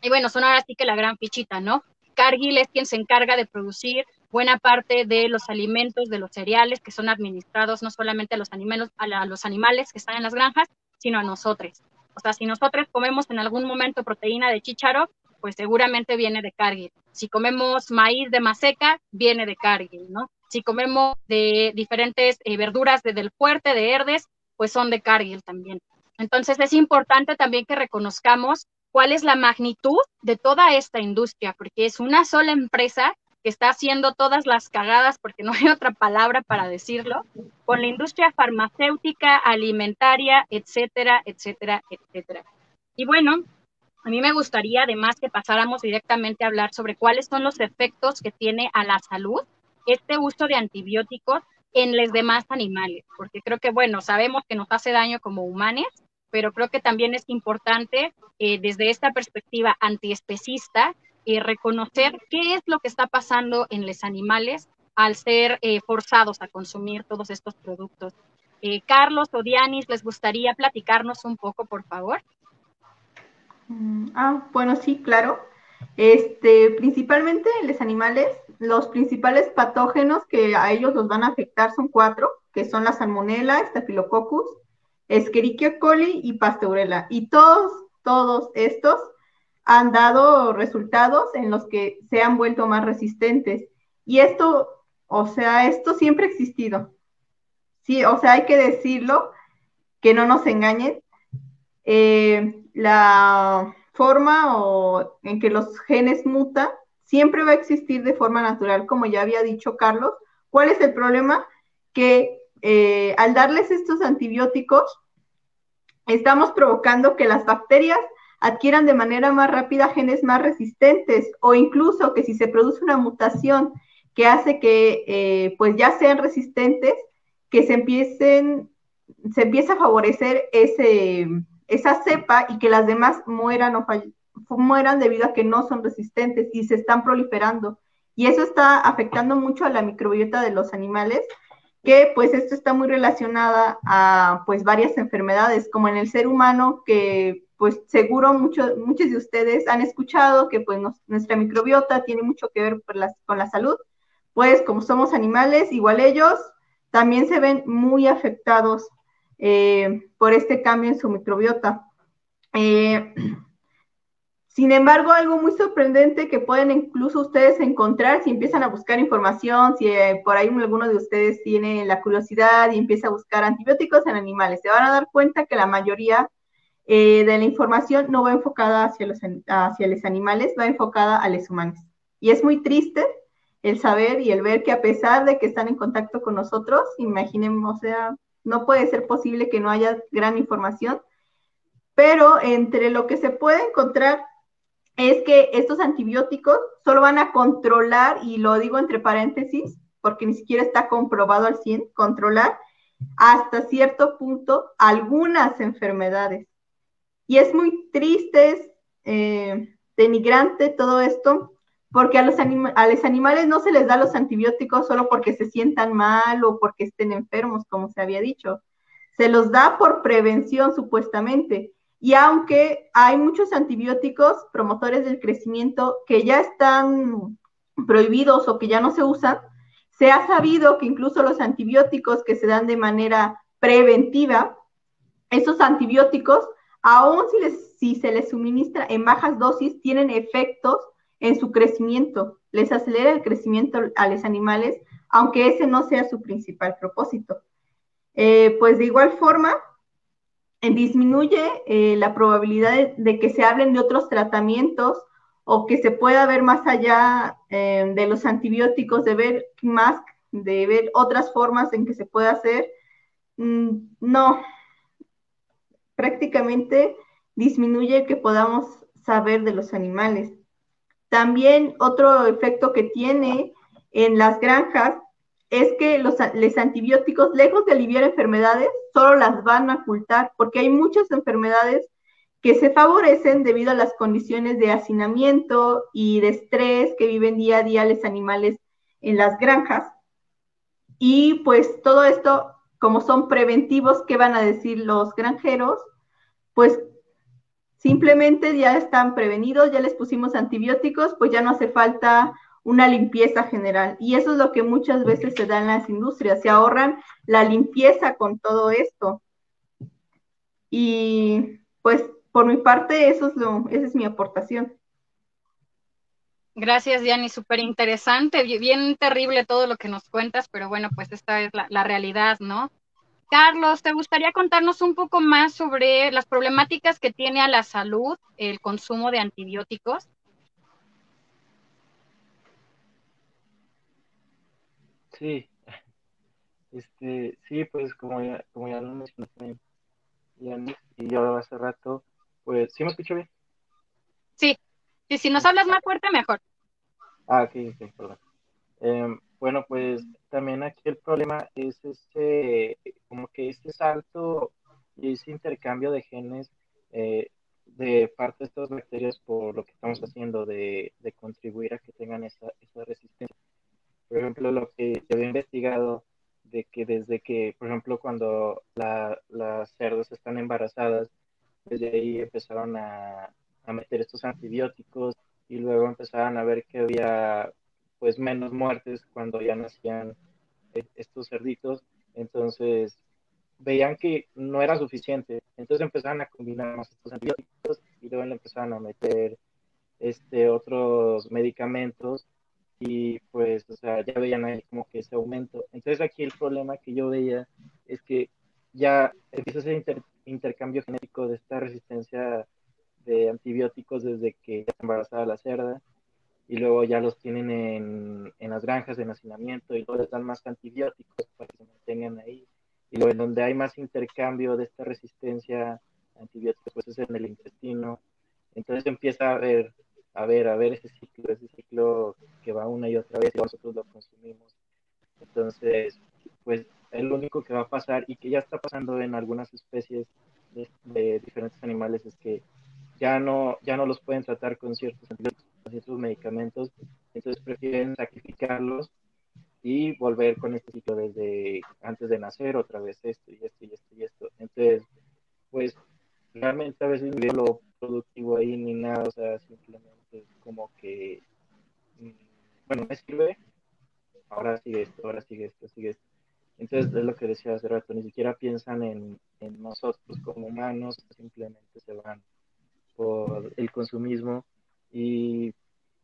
y bueno, son ahora sí que la gran fichita, ¿no? Cargill es quien se encarga de producir buena parte de los alimentos, de los cereales que son administrados no solamente a los, animales, que están en las granjas, sino a nosotros. O sea, si nosotros comemos en algún momento proteína de chícharo, pues seguramente viene de Cargill. Si comemos maíz de maseca, viene de Cargill, ¿no? Si comemos de diferentes eh, verduras de del fuerte, de herdes, pues son de Cargill también. Entonces es importante también que reconozcamos cuál es la magnitud de toda esta industria, porque es una sola empresa que está haciendo todas las cagadas, porque no hay otra palabra para decirlo, con la industria farmacéutica, alimentaria, etcétera, etcétera, etcétera. Y bueno, a mí me gustaría además que pasáramos directamente a hablar sobre cuáles son los efectos que tiene a la salud este uso de antibióticos en los demás animales, porque creo que, bueno, sabemos que nos hace daño como humanos, pero creo que también es importante eh, desde esta perspectiva antiespecista eh, reconocer qué es lo que está pasando en los animales al ser eh, forzados a consumir todos estos productos. Carlos o Dianis, ¿les gustaría platicarnos un poco, por favor? Mm, ah, bueno, sí, claro. Este, principalmente en los animales, los principales patógenos que a ellos los van a afectar son cuatro, que son la salmonella, staphylococcus, escherichia coli y pasteurella. Y todos, todos estos han dado resultados en los que se han vuelto más resistentes. Y esto, o sea, esto siempre ha existido. Sí, o sea, hay que decirlo, que no nos engañen. Eh, la forma o en que los genes mutan siempre va a existir de forma natural, como ya había dicho Carlos. ¿Cuál es el problema? Que eh, al darles estos antibióticos, estamos provocando que las bacterias adquieran de manera más rápida genes más resistentes o incluso que si se produce una mutación que hace que eh, pues ya sean resistentes, que se empiecen, se empieza a favorecer ese, esa cepa y que las demás mueran o mueran debido a que no son resistentes y se están proliferando. Y eso está afectando mucho a la microbiota de los animales, que pues esto está muy relacionada a pues varias enfermedades, como en el ser humano, que pues seguro muchos muchos de ustedes han escuchado que pues nuestra microbiota tiene mucho que ver con la salud, pues como somos animales, igual ellos también se ven muy afectados eh, por este cambio en su microbiota. Eh, sin embargo, algo muy sorprendente que pueden incluso ustedes encontrar si empiezan a buscar información, si eh, por ahí alguno de ustedes tiene la curiosidad y empieza a buscar antibióticos en animales, se van a dar cuenta que la mayoría de la información no va enfocada hacia los, hacia los animales, va enfocada a los humanos. Y es muy triste el saber y el ver que a pesar de que están en contacto con nosotros, imaginemos, o sea, no puede ser posible que no haya gran información, pero entre lo que se puede encontrar es que estos antibióticos solo van a controlar, y lo digo entre paréntesis, porque ni siquiera está comprobado al 100, controlar hasta cierto punto algunas enfermedades. Y es muy triste, es eh, denigrante todo esto, porque a los, a los animales no se les da los antibióticos solo porque se sientan mal o porque estén enfermos, como se había dicho. Se los da por prevención, supuestamente. Y aunque hay muchos antibióticos promotores del crecimiento que ya están prohibidos o que ya no se usan, se ha sabido que incluso los antibióticos que se dan de manera preventiva, esos antibióticos, aun si, les, se les suministra en bajas dosis, tienen efectos en su crecimiento, les acelera el crecimiento a los animales, aunque ese no sea su principal propósito. Eh, pues de igual forma, disminuye eh, la probabilidad de, que se hablen de otros tratamientos o que se pueda ver más allá de los antibióticos, de ver más, de ver otras formas en que se puede hacer. Mm, no, prácticamente disminuye que podamos saber de los animales. También otro efecto que tiene en las granjas es que los, antibióticos, lejos de aliviar enfermedades, solo las van a ocultar, porque hay muchas enfermedades que se favorecen debido a las condiciones de hacinamiento y de estrés que viven día a día los animales en las granjas. Y pues todo esto, como son preventivos, ¿qué van a decir los granjeros? Pues Simplemente ya están prevenidos, ya les pusimos antibióticos, pues ya no hace falta una limpieza general. Y eso es lo que muchas veces se da en las industrias, se ahorran la limpieza con todo esto. Y pues por mi parte, eso es lo, esa es mi aportación. Gracias, Diani, súper interesante, bien terrible todo lo que nos cuentas, pero bueno, pues esta es la, la realidad, ¿no? Carlos, ¿te gustaría contarnos un poco más sobre las problemáticas que tiene a la salud el consumo de antibióticos? Sí, este, sí, pues como ya, como ya lo mencioné y yo hace rato, pues, ¿sí me escucho bien? Sí, sí, si nos hablas más fuerte, mejor. Ah, sí, sí, perdón. Em, bueno, pues también aquí el problema es este, como que este salto y ese intercambio de genes eh, de parte de estas bacterias por lo que estamos haciendo de, contribuir a que tengan esa, esa, resistencia. Por ejemplo, lo que yo había investigado de que desde que, por ejemplo, cuando las cerdas están embarazadas, desde ahí empezaron a, a meter estos antibióticos y luego empezaban a ver que había pues menos muertes cuando ya nacían e, estos cerditos, entonces veían que no era suficiente, entonces empezaron a combinar más estos antibióticos y luego le empezaron a meter este, otros medicamentos y pues, o sea, ya veían ahí como que ese aumento. Entonces aquí el problema que yo veía es que ya empieza ese intercambio genético de esta resistencia de antibióticos desde que ya embarazada la cerda y luego ya los tienen en, en las granjas de hacinamiento y luego les dan más antibióticos para que se mantengan ahí. Y luego en donde hay más intercambio de esta resistencia a antibióticos, pues es en el intestino. Entonces empieza a ver a ver, a ver ese ciclo, ese ciclo que va una y otra vez y nosotros lo consumimos. Entonces, pues es lo único que va a pasar y que ya está pasando en algunas especies de, diferentes animales es que ya no, ya no los pueden tratar con ciertos ciertos medicamentos, entonces prefieren sacrificarlos y volver con este ciclo desde antes de nacer, otra vez esto y esto y esto y esto. Entonces, pues realmente a veces no lo productivo ahí ni nada, o sea, simplemente como que, mm, bueno, me sirve, ahora sigue esto, ahora sigue esto, sigue esto. Entonces, es lo que decía hace rato, ni siquiera piensan en, en nosotros como humanos, simplemente se van por el consumismo y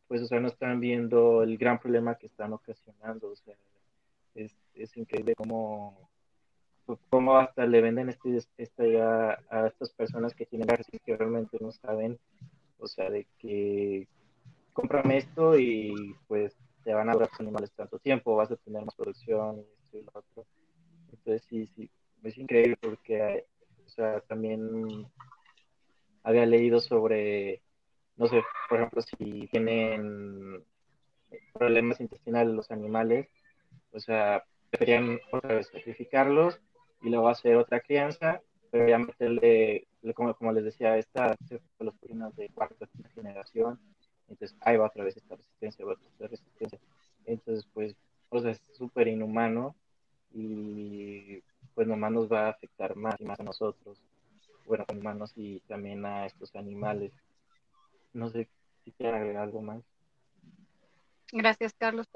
pues, o sea, no están viendo el gran problema que están ocasionando, o sea, es, es increíble cómo, cómo hasta le venden este, esta idea a estas personas que tienen que realmente no saben o sea, de que cómprame esto y pues te van a durar los animales tanto tiempo, vas a tener más producción y esto y lo otro. Entonces sí, sí, es increíble porque, o sea, también había leído sobre, no sé, por ejemplo, si tienen problemas intestinales los animales, o sea, deberían otra vez sacrificarlos y luego hacer otra crianza pero ya meterle, como, como les decía, esta los primas de cuarta generación, entonces ahí va otra vez esta resistencia, va otra vez resistencia. Entonces, pues, o sea, es súper inhumano y pues nomás nos va a afectar más y más a nosotros, bueno, humanos y también a estos animales. No sé si quieren agregar algo más. Gracias, Carlos.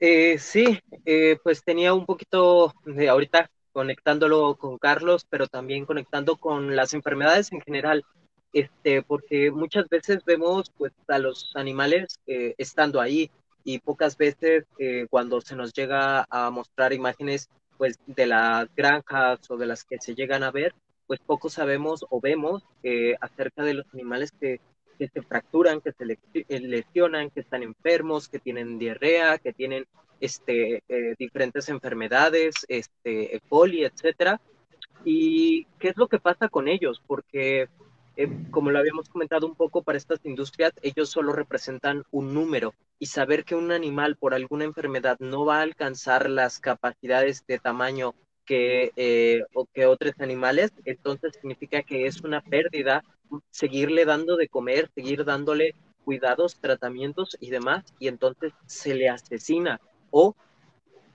Eh, sí, eh, pues tenía un poquito de ahorita conectándolo con Carlos, pero también conectando con las enfermedades en general, este, porque muchas veces vemos pues a los animales eh, estando ahí y pocas veces eh, cuando se nos llega a mostrar imágenes pues de las granjas o de las que se llegan a ver, pues poco sabemos o vemos eh, acerca de los animales que, que se fracturan, que se lesionan, que están enfermos, que tienen diarrea, que tienen este, eh, diferentes enfermedades, este, E. etcétera. ¿Y qué es lo que pasa con ellos? Porque, eh, como lo habíamos comentado un poco, para estas industrias, ellos solo representan un número y saber que un animal por alguna enfermedad no va a alcanzar las capacidades de tamaño que, eh, o que otros animales, entonces significa que es una pérdida seguirle dando de comer, seguir dándole cuidados, tratamientos y demás, y entonces se le asesina o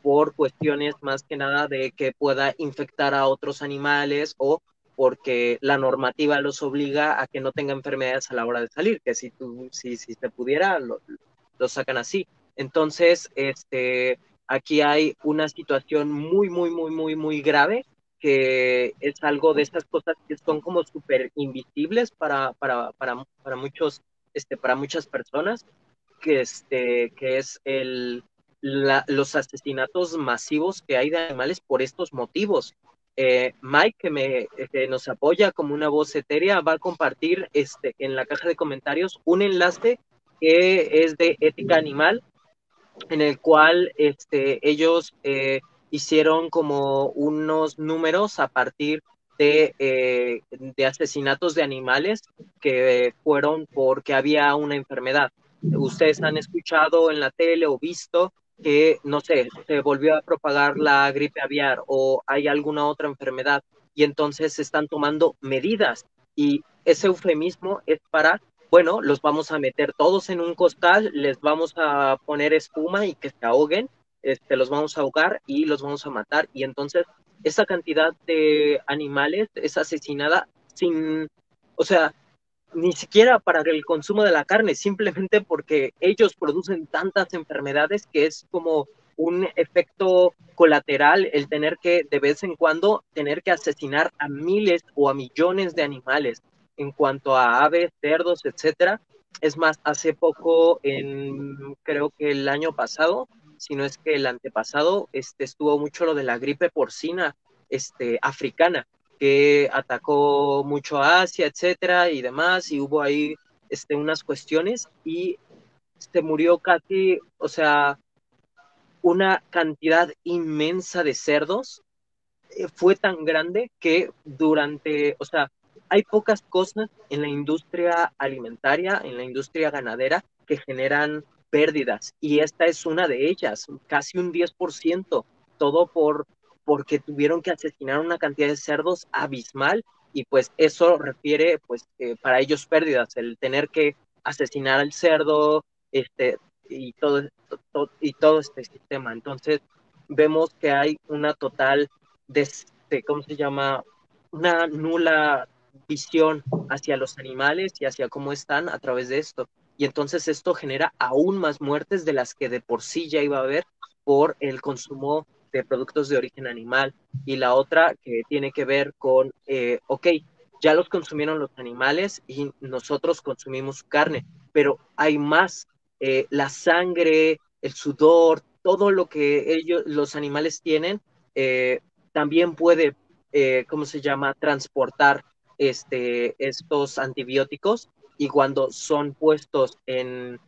por cuestiones más que nada de que pueda infectar a otros animales o porque la normativa los obliga a que no tenga enfermedades a la hora de salir, que si tú, si, si se pudiera, lo, sacan así. Entonces, este, aquí hay una situación muy, muy, muy, muy, muy grave que es algo de estas cosas que son como súper invisibles para, para, para, para, muchos, este, para muchas personas, que, este, que es el, los asesinatos masivos que hay de animales por estos motivos. Eh, Mike, que, me, nos apoya como una voz etérea, va a compartir este, en la caja de comentarios un enlace que es de ética animal, en el cual este, ellos eh, hicieron como unos números a partir de, eh, de asesinatos de animales que fueron porque había una enfermedad. Ustedes han escuchado en la tele o visto que, no sé, se volvió a propagar la gripe aviar o hay alguna otra enfermedad y entonces se están tomando medidas y ese eufemismo es para, bueno, los vamos a meter todos en un costal, les vamos a poner espuma y que se ahoguen, este, los vamos a ahogar y los vamos a matar y entonces esa cantidad de animales es asesinada sin, o sea, ni siquiera para el consumo de la carne, simplemente porque ellos producen tantas enfermedades que es como un efecto colateral el tener que de vez en cuando tener que asesinar a miles o a millones de animales en cuanto a aves, cerdos, etcétera. Es más, hace poco, en, creo que el año pasado, si no es que el antepasado, este, estuvo mucho lo de la gripe porcina este, africana, que atacó mucho a Asia, etcétera, y demás, y hubo ahí este, unas cuestiones, y se murió casi, o sea, una cantidad inmensa de cerdos, eh, fue tan grande que durante, o sea, hay pocas cosas en la industria alimentaria, en la industria ganadera, que generan pérdidas, y esta es una de ellas, casi un 10%, todo por porque tuvieron que asesinar una cantidad de cerdos abismal y pues eso refiere pues para ellos pérdidas, el tener que asesinar al cerdo este, y, todo, y todo este sistema. Entonces vemos que hay una total, de, ¿cómo se llama? Una nula visión hacia los animales y hacia cómo están a través de esto. Y entonces esto genera aún más muertes de las que de por sí ya iba a haber por el consumo de productos de origen animal y la otra que tiene que ver con, eh, ok, ya los consumieron los animales y nosotros consumimos carne, pero hay más, eh, la sangre, el sudor, todo lo que ellos, los animales tienen, eh, también puede, ¿cómo se llama?, transportar este, estos antibióticos y cuando son puestos en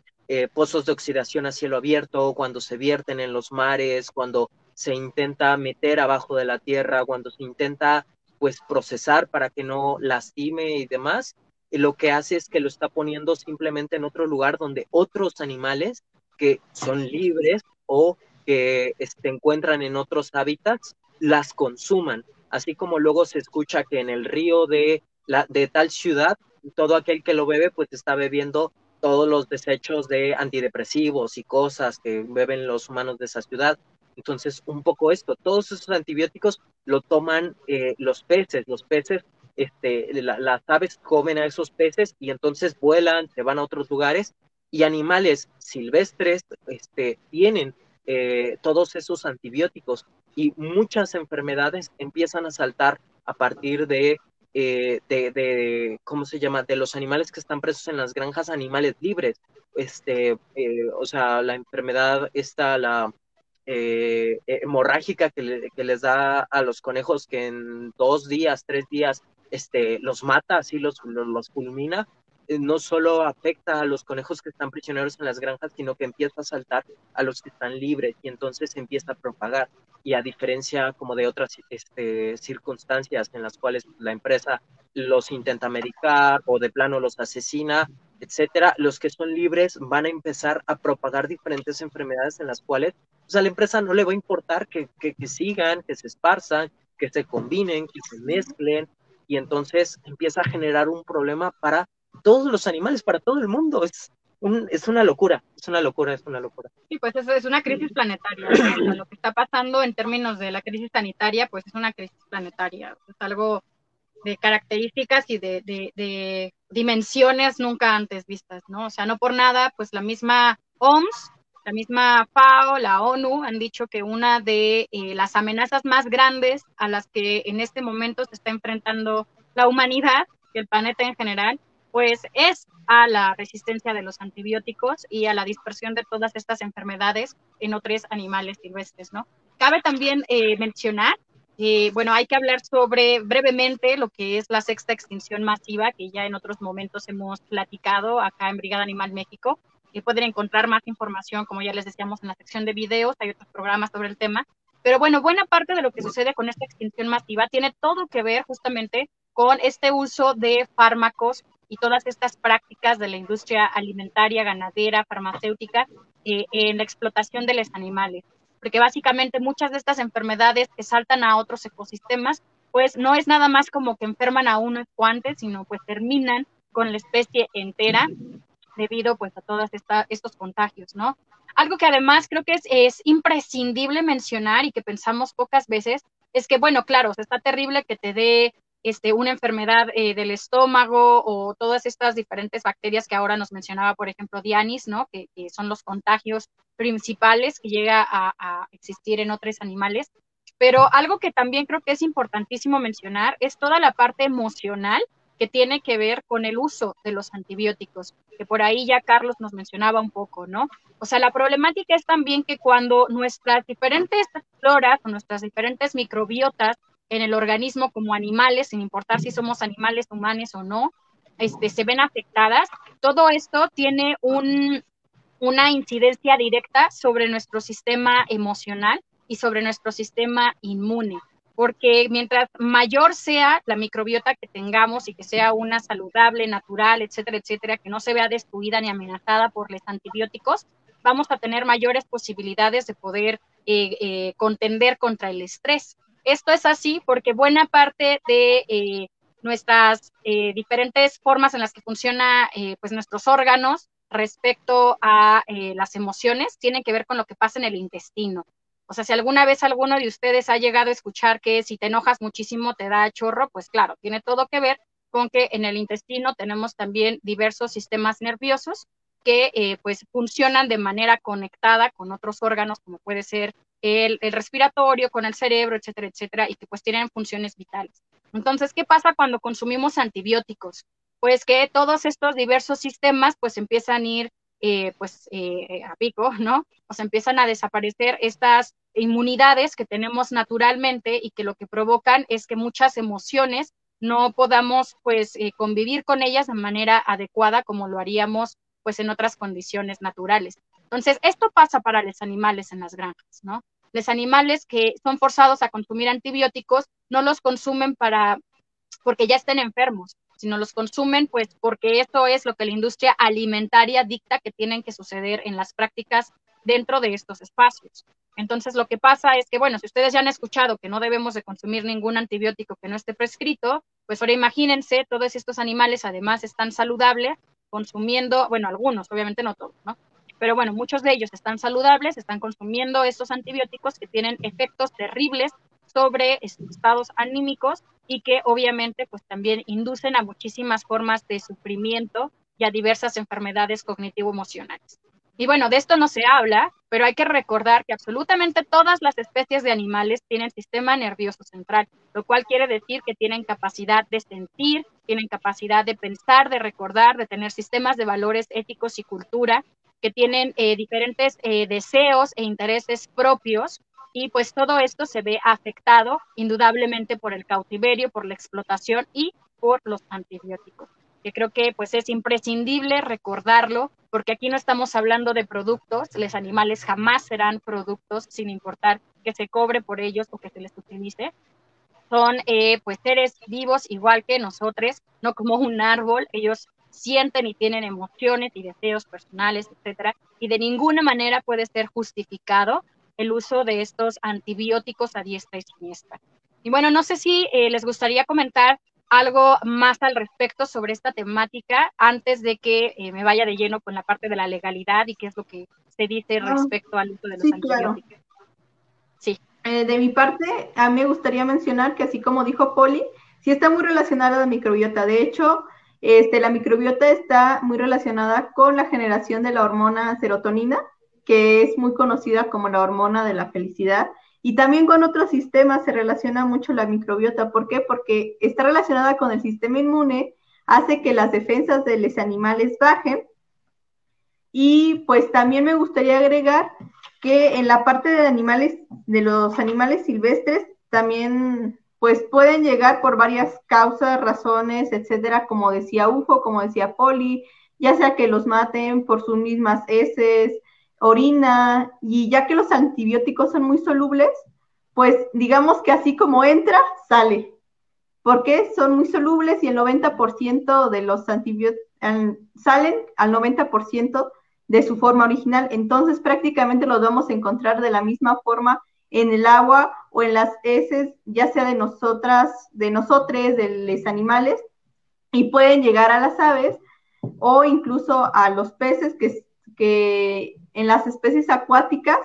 pozos de oxidación a cielo abierto, cuando se vierten en los mares, cuando se intenta meter abajo de la tierra, cuando se intenta pues procesar para que no lastime y demás, lo que hace es que lo está poniendo simplemente en otro lugar donde otros animales que son libres o que se este, encuentran en otros hábitats las consuman. Así como luego se escucha que en el río de, la, de tal ciudad, todo aquel que lo bebe pues está bebiendo todos los desechos de antidepresivos y cosas que beben los humanos de esa ciudad. Entonces, un poco esto, todos esos antibióticos lo toman eh, los peces, los peces, este, las aves comen a esos peces y entonces vuelan, se van a otros lugares y animales silvestres este, tienen eh, todos esos antibióticos y muchas enfermedades empiezan a saltar a partir de, eh, de, de, ¿cómo se llama?, de los animales que están presos en las granjas, animales libres. Este, o sea, la enfermedad está la eh, hemorrágica que, les da a los conejos que en dos días, tres días, este, los mata, así los, los, eh, no solo afecta a los conejos que están prisioneros en las granjas, sino que empieza a saltar a los que están libres y entonces empieza a propagar. Y a diferencia como de otras este, circunstancias en las cuales la empresa los intenta medicar o de plano los asesina, etcétera, los que son libres van a empezar a propagar diferentes enfermedades en las cuales pues, a la empresa no le va a importar que, que, sigan, que se esparzan, que se combinen, que se mezclen, y entonces empieza a generar un problema para todos los animales, para todo el mundo. Es, un, es una locura, es una locura, es una locura. Sí, pues eso es una crisis planetaria. lo que está pasando en términos de la crisis sanitaria, pues es una crisis planetaria. Es algo de características y de, de, dimensiones nunca antes vistas, ¿no? O sea, no por nada, pues la misma OMS, la misma FAO, la ONU han dicho que una de eh, las amenazas más grandes a las que en este momento se está enfrentando la humanidad y el planeta en general, pues es a la resistencia de los antibióticos y a la dispersión de todas estas enfermedades en otros animales silvestres, ¿no? Cabe también eh, mencionar bueno, hay que hablar sobre brevemente lo que es la sexta extinción masiva, que ya en otros momentos hemos platicado acá en Brigada Animal México. Y pueden encontrar más información, como ya les decíamos, en la sección de videos, hay otros programas sobre el tema. Pero bueno, buena parte de lo que sucede con esta extinción masiva tiene todo que ver justamente con este uso de fármacos y todas estas prácticas de la industria alimentaria, ganadera, farmacéutica eh, en la explotación de los animales porque básicamente muchas de estas enfermedades que saltan a otros ecosistemas, pues no es nada más como que enferman a unos cuantos, sino pues terminan con la especie entera debido pues a todos estos contagios, ¿no? Algo que además creo que es, es imprescindible mencionar y que pensamos pocas veces es que, bueno, claro, está terrible que te dé este, una enfermedad eh, del estómago o todas estas diferentes bacterias que ahora nos mencionaba, por ejemplo, Dianis, ¿no? Que, son los contagios principales que llega a, a, existir en otros animales. Pero algo que también creo que es importantísimo mencionar es toda la parte emocional que tiene que ver con el uso de los antibióticos, que por ahí ya Carlos nos mencionaba un poco, ¿no? O sea, la problemática es también que cuando nuestras diferentes floras o nuestras diferentes microbiotas en el organismo como animales, sin importar si somos animales humanos o no, este, se ven afectadas, todo esto tiene un, una incidencia directa sobre nuestro sistema emocional y sobre nuestro sistema inmune porque mientras mayor sea la microbiota que tengamos y que sea una saludable, natural, etcétera, etcétera, que no se vea destruida ni amenazada por los antibióticos, vamos a tener mayores posibilidades de poder eh, eh, contender contra el estrés. Esto es así porque buena parte de eh, nuestras diferentes formas en las que funcionan pues nuestros órganos respecto a las emociones tienen que ver con lo que pasa en el intestino. O sea, si alguna vez alguno de ustedes ha llegado a escuchar que si te enojas muchísimo te da chorro, pues claro, tiene todo que ver con que en el intestino tenemos también diversos sistemas nerviosos que eh, pues funcionan de manera conectada con otros órganos, como puede ser el, respiratorio, con el cerebro, etcétera, etcétera, y que pues tienen funciones vitales. Entonces, ¿qué pasa cuando consumimos antibióticos? Pues que todos estos diversos sistemas pues empiezan a ir eh, pues eh, a pico, ¿no? O sea, empiezan a desaparecer estas inmunidades que tenemos naturalmente y que lo que provocan es que muchas emociones no podamos pues convivir con ellas de manera adecuada como lo haríamos pues en otras condiciones naturales. Entonces, esto pasa para los animales en las granjas, ¿no? Los animales que son forzados a consumir antibióticos no los consumen para porque ya estén enfermos, sino los consumen pues porque esto es lo que la industria alimentaria dicta que tienen que suceder en las prácticas dentro de estos espacios. Entonces lo que pasa es que, bueno, si ustedes ya han escuchado que no debemos de consumir ningún antibiótico que no esté prescrito, pues ahora imagínense, todos estos animales además están saludables, consumiendo, bueno, algunos, obviamente no todos, ¿no? Pero bueno, muchos de ellos están saludables, están consumiendo estos antibióticos que tienen efectos terribles sobre estados anímicos y que obviamente pues también inducen a muchísimas formas de sufrimiento y a diversas enfermedades cognitivo-emocionales. Y bueno, de esto no se habla, pero hay que recordar que absolutamente todas las especies de animales tienen sistema nervioso central, lo cual quiere decir que tienen capacidad de sentir, tienen capacidad de pensar, de recordar, de tener sistemas de valores éticos y cultura, que tienen eh, diferentes eh, deseos e intereses propios y pues todo esto se ve afectado indudablemente por el cautiverio, por la explotación y por los antibióticos. Que creo que pues es imprescindible recordarlo porque aquí no estamos hablando de productos, los animales jamás serán productos sin importar que se cobre por ellos o que se les utilice. Son eh, pues seres vivos igual que nosotros, no como un árbol, ellos sienten y tienen emociones y deseos personales, etcétera, y de ninguna manera puede ser justificado el uso de estos antibióticos a diestra y siniestra. Y bueno, no sé si eh, les gustaría comentar algo más al respecto sobre esta temática antes de que eh, me vaya de lleno con la parte de la legalidad y qué es lo que se dice ah, respecto al uso de los antibióticos. Sí. Eh, de mi parte, a mí me gustaría mencionar que así como dijo Poli, sí está muy relacionada a la microbiota. De hecho, este, la microbiota está muy relacionada con la generación de la hormona serotonina, que es muy conocida como la hormona de la felicidad. Y también con otros sistemas se relaciona mucho la microbiota. ¿Por qué? Porque está relacionada con el sistema inmune, hace que las defensas de los animales bajen. Y pues también me gustaría agregar que en la parte de animales, de los animales silvestres, también pues pueden llegar por varias causas, razones, etcétera, como decía Ufo, como decía Poli, ya sea que los maten por sus mismas heces, orina, y ya que los antibióticos son muy solubles, pues digamos que así como entra, sale. porque Son muy solubles y el 90% de los antibióticos salen al 90% de su forma original. Entonces prácticamente los vamos a encontrar de la misma forma en el agua o en las heces, ya sea de nosotras, de nosotros, de los animales, y pueden llegar a las aves o incluso a los peces que, que en las especies acuáticas,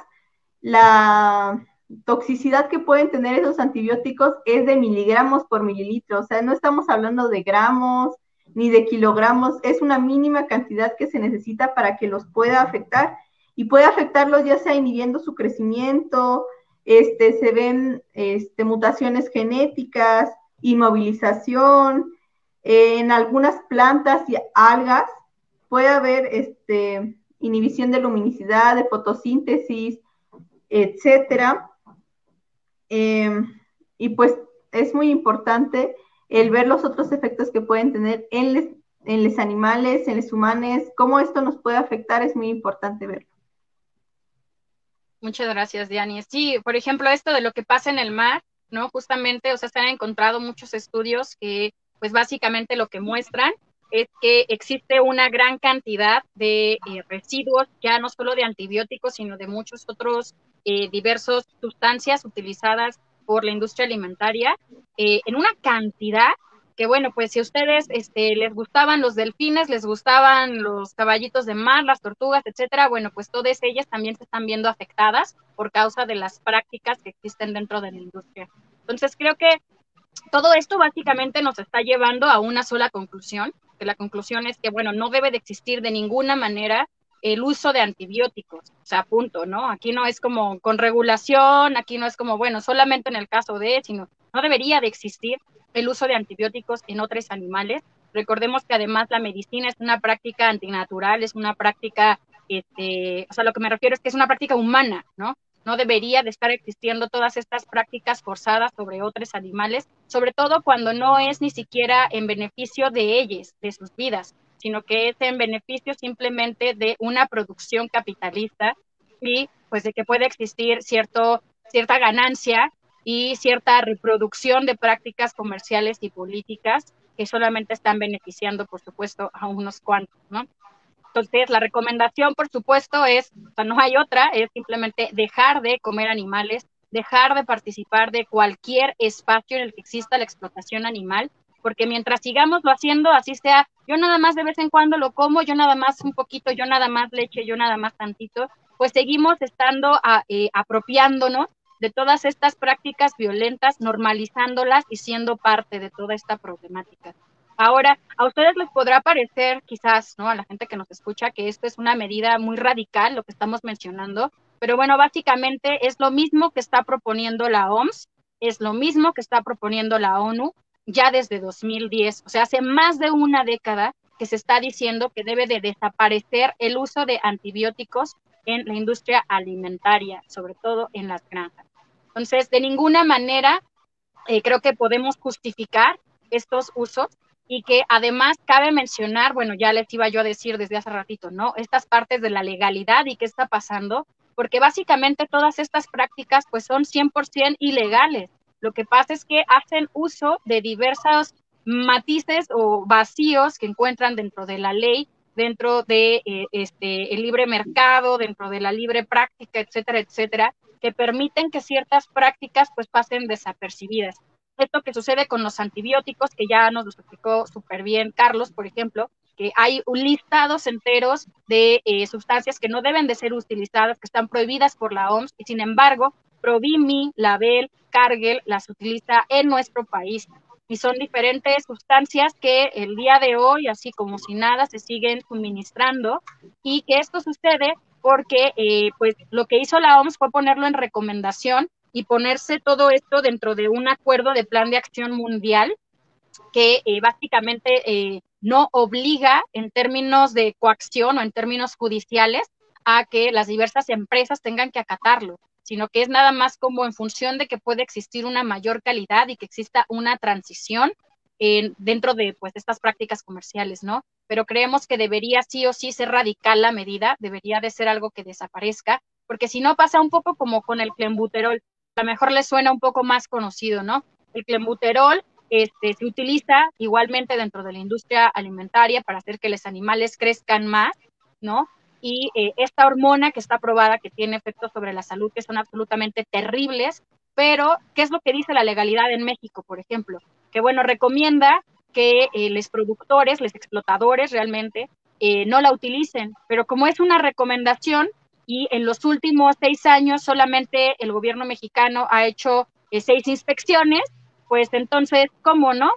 la, toxicidad que pueden tener esos antibióticos es de miligramos por mililitro, o sea, no estamos hablando de gramos ni de kilogramos, es una mínima cantidad que se necesita para que los pueda afectar y puede afectarlos ya sea inhibiendo su crecimiento, este, se ven este, mutaciones genéticas, inmovilización, en algunas plantas y algas puede haber este, inhibición de luminicidad, de fotosíntesis, etcétera. Em, y pues es muy importante el ver los otros efectos que pueden tener en, en los animales, en los humanos, cómo esto nos puede afectar, es muy importante verlo. Muchas gracias, Diani. Sí, por ejemplo, esto de lo que pasa en el mar, ¿no? Justamente, o sea, se han encontrado muchos estudios que, pues básicamente lo que muestran es que existe una gran cantidad de eh, residuos, ya no solo de antibióticos, sino de muchos otros eh, diversos sustancias utilizadas por la industria alimentaria, eh, en una cantidad que bueno, pues si ustedes este, les gustaban los delfines, les gustaban los caballitos de mar, las tortugas, etcétera, bueno, pues todas ellas también se están viendo afectadas por causa de las prácticas que existen dentro de la industria. Entonces creo que todo esto básicamente nos está llevando a una sola conclusión, que la conclusión es que, bueno, no debe de existir de ninguna manera el uso de antibióticos, o sea, punto, ¿no? Aquí no es como con regulación, aquí no es como, bueno, solamente en el caso de, sino no debería de existir el uso de antibióticos en otros animales. Recordemos que además la medicina es una práctica antinatural, es una práctica, este, o sea, lo que me refiero es que es una práctica humana, ¿no? No debería de estar existiendo todas estas prácticas forzadas sobre otros animales, sobre todo cuando no es ni siquiera en beneficio de ellos, de sus vidas, sino que es en beneficio simplemente de una producción capitalista y pues de que puede existir cierto, cierta ganancia y cierta reproducción de prácticas comerciales y políticas que solamente están beneficiando, por supuesto, a unos cuantos, ¿no? Entonces, la recomendación, por supuesto, es, o sea, no hay otra, es simplemente dejar de comer animales, dejar de participar de cualquier espacio en el que exista la explotación animal, porque mientras sigamos lo haciendo, así sea, yo nada más de vez en cuando lo como, yo nada más un poquito, yo nada más leche, yo nada más tantito, pues seguimos estando eh, apropiándonos de todas estas prácticas violentas, normalizándolas y siendo parte de toda esta problemática. Ahora, a ustedes les podrá parecer, quizás, ¿no? A la gente que nos escucha, que esto es una medida muy radical, lo que estamos mencionando, pero bueno, básicamente es lo mismo que está proponiendo la OMS, es lo mismo que está proponiendo la ONU ya desde 2010, o sea, hace más de una década que se está diciendo que debe de desaparecer el uso de antibióticos en la industria alimentaria, sobre todo en las granjas. Entonces, de ninguna manera eh, creo que podemos justificar estos usos y que además cabe mencionar, bueno, ya les iba yo a decir desde hace ratito, ¿no? Estas partes de la legalidad y qué está pasando, porque básicamente todas estas prácticas pues son 100% ilegales. Lo que pasa es que hacen uso de diversos matices o vacíos que encuentran dentro de la ley dentro de eh, este, el libre mercado, dentro de la libre práctica, etcétera, etcétera, que permiten que ciertas prácticas pues pasen desapercibidas. Esto que sucede con los antibióticos, que ya nos lo explicó súper bien Carlos, por ejemplo, que hay listados enteros de eh, sustancias que no deben de ser utilizadas, que están prohibidas por la OMS, y sin embargo, Provimi, Label, Cargill las utiliza en nuestro país y son diferentes sustancias que el día de hoy, así como si nada, se siguen suministrando y que esto sucede porque eh, pues lo que hizo la OMS fue ponerlo en recomendación y ponerse todo esto dentro de un acuerdo de plan de acción mundial que eh, básicamente eh, no obliga en términos de coacción o en términos judiciales a que las diversas empresas tengan que acatarlo sino que es nada más como en función de que puede existir una mayor calidad y que exista una transición en, dentro de pues estas prácticas comerciales, ¿no? Pero creemos que debería sí o sí ser radical la medida, debería de ser algo que desaparezca, porque si no pasa un poco como con el clenbuterol, a lo mejor le suena un poco más conocido, ¿no? El clenbuterol este, se utiliza igualmente dentro de la industria alimentaria para hacer que los animales crezcan más, ¿no? Y eh, esta hormona que está probada que tiene efectos sobre la salud que son absolutamente terribles, pero ¿qué es lo que dice la legalidad en México, por ejemplo? Que bueno, recomienda que eh, los productores, los explotadores realmente, eh, no la utilicen, pero como es una recomendación, y en los últimos seis años solamente el gobierno mexicano ha hecho seis inspecciones, pues entonces, ¿cómo no?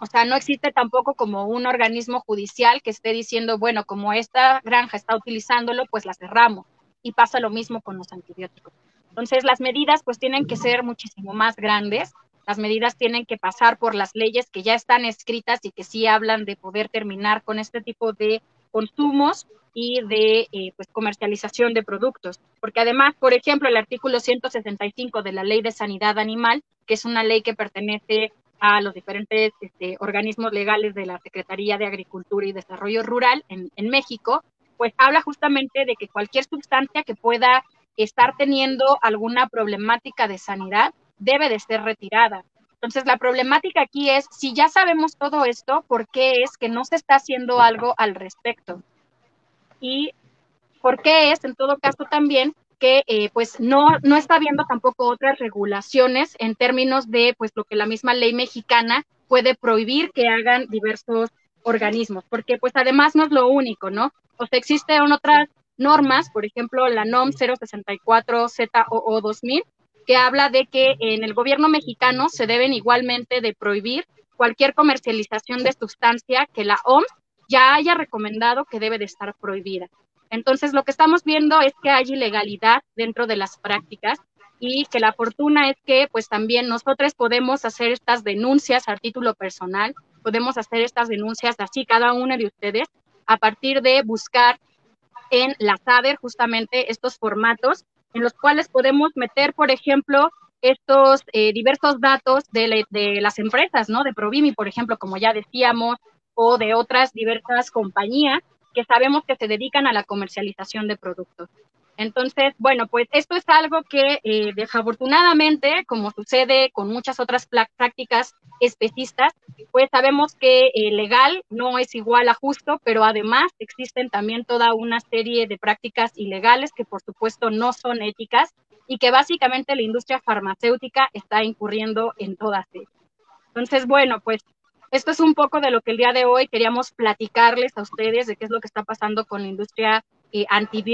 O sea, no existe tampoco como un organismo judicial que esté diciendo, bueno, como esta granja está utilizándolo, pues la cerramos. Y pasa lo mismo con los antibióticos. Entonces, las medidas pues tienen que ser muchísimo más grandes. Las medidas tienen que pasar por las leyes que ya están escritas y que sí hablan de poder terminar con este tipo de consumos y de eh, pues, comercialización de productos. Porque además, por ejemplo, el artículo 165 de la Ley de Sanidad Animal, que es una ley que pertenece a los diferentes este, organismos legales de la Secretaría de Agricultura y Desarrollo Rural en, en México, pues habla justamente de que cualquier sustancia que pueda estar teniendo alguna problemática de sanidad debe de ser retirada. Entonces, la problemática aquí es, si ya sabemos todo esto, ¿por qué es que no se está haciendo algo al respecto? Y por qué es, en todo caso, también que eh, pues no, no está habiendo tampoco otras regulaciones en términos de pues lo que la misma ley mexicana puede prohibir que hagan diversos organismos, porque pues además no es lo único, ¿no? O sea, existen otras normas, por ejemplo, la NOM 064 ZOO 2000, que habla de que en el gobierno mexicano se deben igualmente de prohibir cualquier comercialización de sustancia que la OMS ya haya recomendado que debe de estar prohibida. Entonces, lo que estamos viendo es que hay ilegalidad dentro de las prácticas y que la fortuna es que pues también nosotros podemos hacer estas denuncias a título personal, podemos hacer estas denuncias así cada uno de ustedes a partir de buscar en la SADER justamente estos formatos en los cuales podemos meter, por ejemplo, estos eh, diversos datos de, las empresas, ¿no? De Provimi, por ejemplo, como ya decíamos, o de otras diversas compañías que sabemos que se dedican a la comercialización de productos. Entonces, bueno, pues esto es algo que eh, desafortunadamente, como sucede con muchas otras prácticas especistas, pues sabemos que eh, legal no es igual a justo, pero además existen también toda una serie de prácticas ilegales que por supuesto no son éticas y que básicamente la industria farmacéutica está incurriendo en todas ellas. Entonces, bueno, pues esto es un poco de lo que el día de hoy queríamos platicarles a ustedes de qué es lo que está pasando con la industria eh,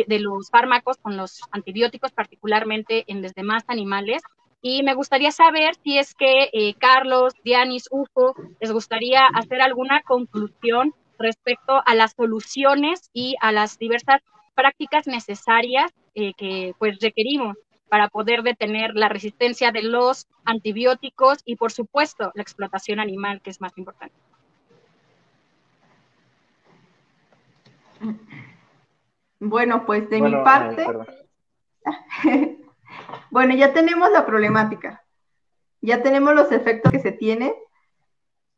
de los fármacos, con los antibióticos, particularmente en los demás animales. Y me gustaría saber si es que eh, Carlos, Dianis, Ufo, les gustaría hacer alguna conclusión respecto a las soluciones y a las diversas prácticas necesarias eh, que pues requerimos para poder detener la resistencia de los antibióticos y, por supuesto, la explotación animal, que es más importante. Bueno, pues de mi parte, bueno, ya tenemos la problemática, ya tenemos los efectos que se tienen.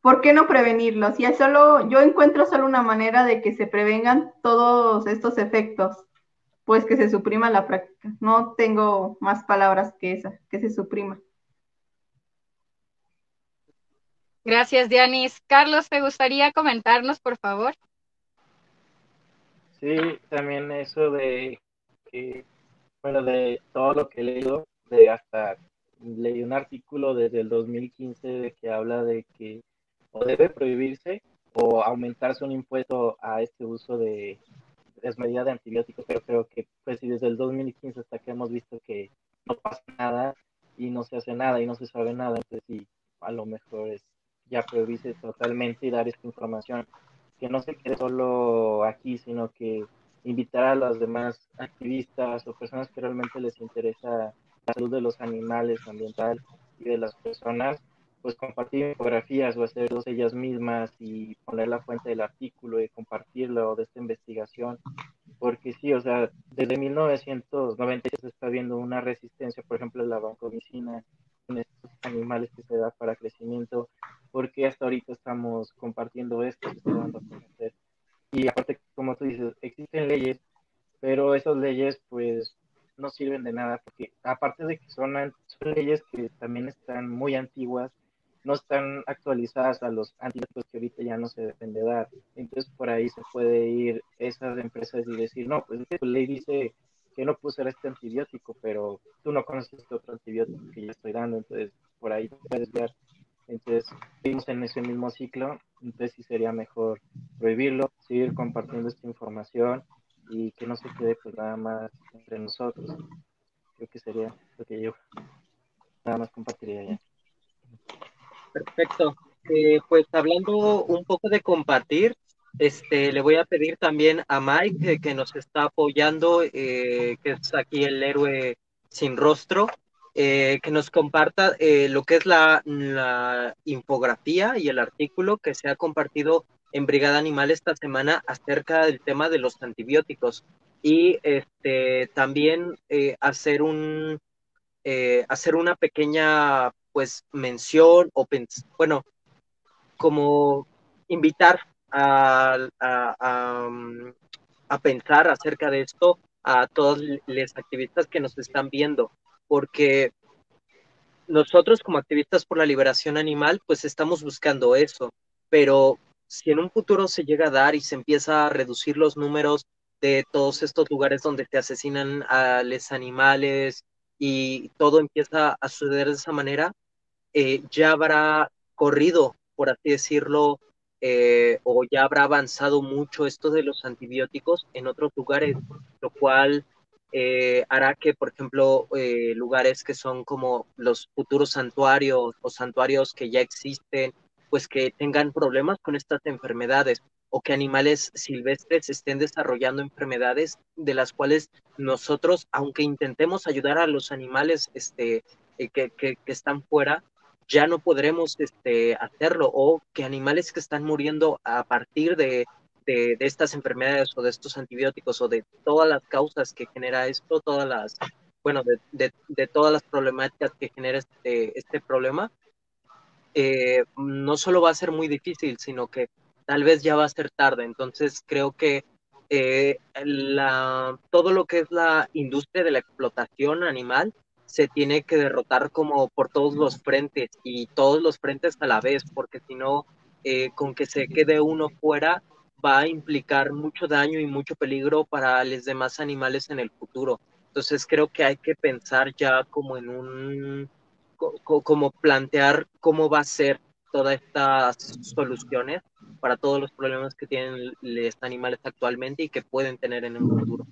¿Por qué no prevenirlos? Ya solo, yo encuentro solo una manera de que se prevengan todos estos efectos pues que se suprima la práctica. No tengo más palabras que esa, que se suprima. Gracias, Dianis. Carlos, ¿te gustaría comentarnos, por favor? Sí, también eso de que, bueno, de todo lo que he leído, de hasta leí un artículo desde el 2015 de que habla de que o debe prohibirse o aumentarse un impuesto a este uso de, es medida de antibióticos, pero creo que pues si desde el 2015 hasta que hemos visto que no pasa nada y no se hace nada y no se sabe nada, entonces sí, a lo mejor es ya prohibirse totalmente y dar esta información, que no se quede solo aquí, sino que invitar a los demás activistas o personas que realmente les interesa la salud de los animales, ambiental y de las personas, pues compartir infografías o hacerlos ellas mismas y poner la fuente del artículo y compartirlo de esta investigación, porque sí, o sea, desde 1990 se está viendo una resistencia, por ejemplo, de la vancomicina en estos animales que se da para crecimiento, porque hasta ahorita estamos compartiendo esto, Y aparte, como tú dices, existen leyes, pero esas leyes pues no sirven de nada, porque aparte de que son, son leyes que también están muy antiguas, no están actualizadas a los antibióticos que ahorita ya no se deben de dar. Entonces por ahí se puede ir esas empresas y decir, no, pues la ley dice que no puse este antibiótico, pero tú no conoces este otro antibiótico que yo estoy dando, entonces por ahí puedes ver. Entonces, seguimos en ese mismo ciclo, entonces sí sería mejor prohibirlo, seguir compartiendo esta información y que no se quede pues nada más entre nosotros. Creo que sería lo que yo nada más compartiría ya. Perfecto. Eh, pues hablando un poco de compartir, este, le voy a pedir también a Mike, que nos está apoyando, eh, que es aquí el héroe sin rostro, eh, que nos comparta lo que es la, la, infografía y el artículo que se ha compartido en Brigada Animal esta semana acerca del tema de los antibióticos y este, también hacer un hacer una pequeña pues mención o bueno como invitar a, a, pensar acerca de esto a todos los activistas que nos están viendo, porque nosotros como activistas por la liberación animal, pues estamos buscando eso, pero si en un futuro se llega a dar y se empieza a reducir los números de todos estos lugares donde se asesinan a los animales y todo empieza a suceder de esa manera, eh, ya habrá corrido por así decirlo, eh, o ya habrá avanzado mucho esto de los antibióticos en otros lugares, lo cual eh, hará que, por ejemplo, lugares que son como los futuros santuarios o santuarios que ya existen, pues que tengan problemas con estas enfermedades o que animales silvestres estén desarrollando enfermedades de las cuales nosotros, aunque intentemos ayudar a los animales este, que, que, que están fuera, ya no podremos este, hacerlo o que animales que están muriendo a partir de, de, estas enfermedades o de estos antibióticos o de todas las causas que genera esto, todas las, bueno, de, de todas las problemáticas que genera este, este problema, eh, no solo va a ser muy difícil, sino que tal vez ya va a ser tarde. Entonces creo que eh, todo lo que es la industria de la explotación animal se tiene que derrotar como por todos los frentes y todos los frentes a la vez, porque si no, eh, con que se quede uno fuera, va a implicar mucho daño y mucho peligro para los demás animales en el futuro. Entonces creo que hay que pensar ya como en un, como plantear cómo va a ser todas estas soluciones para todos los problemas que tienen los animales actualmente y que pueden tener en el futuro.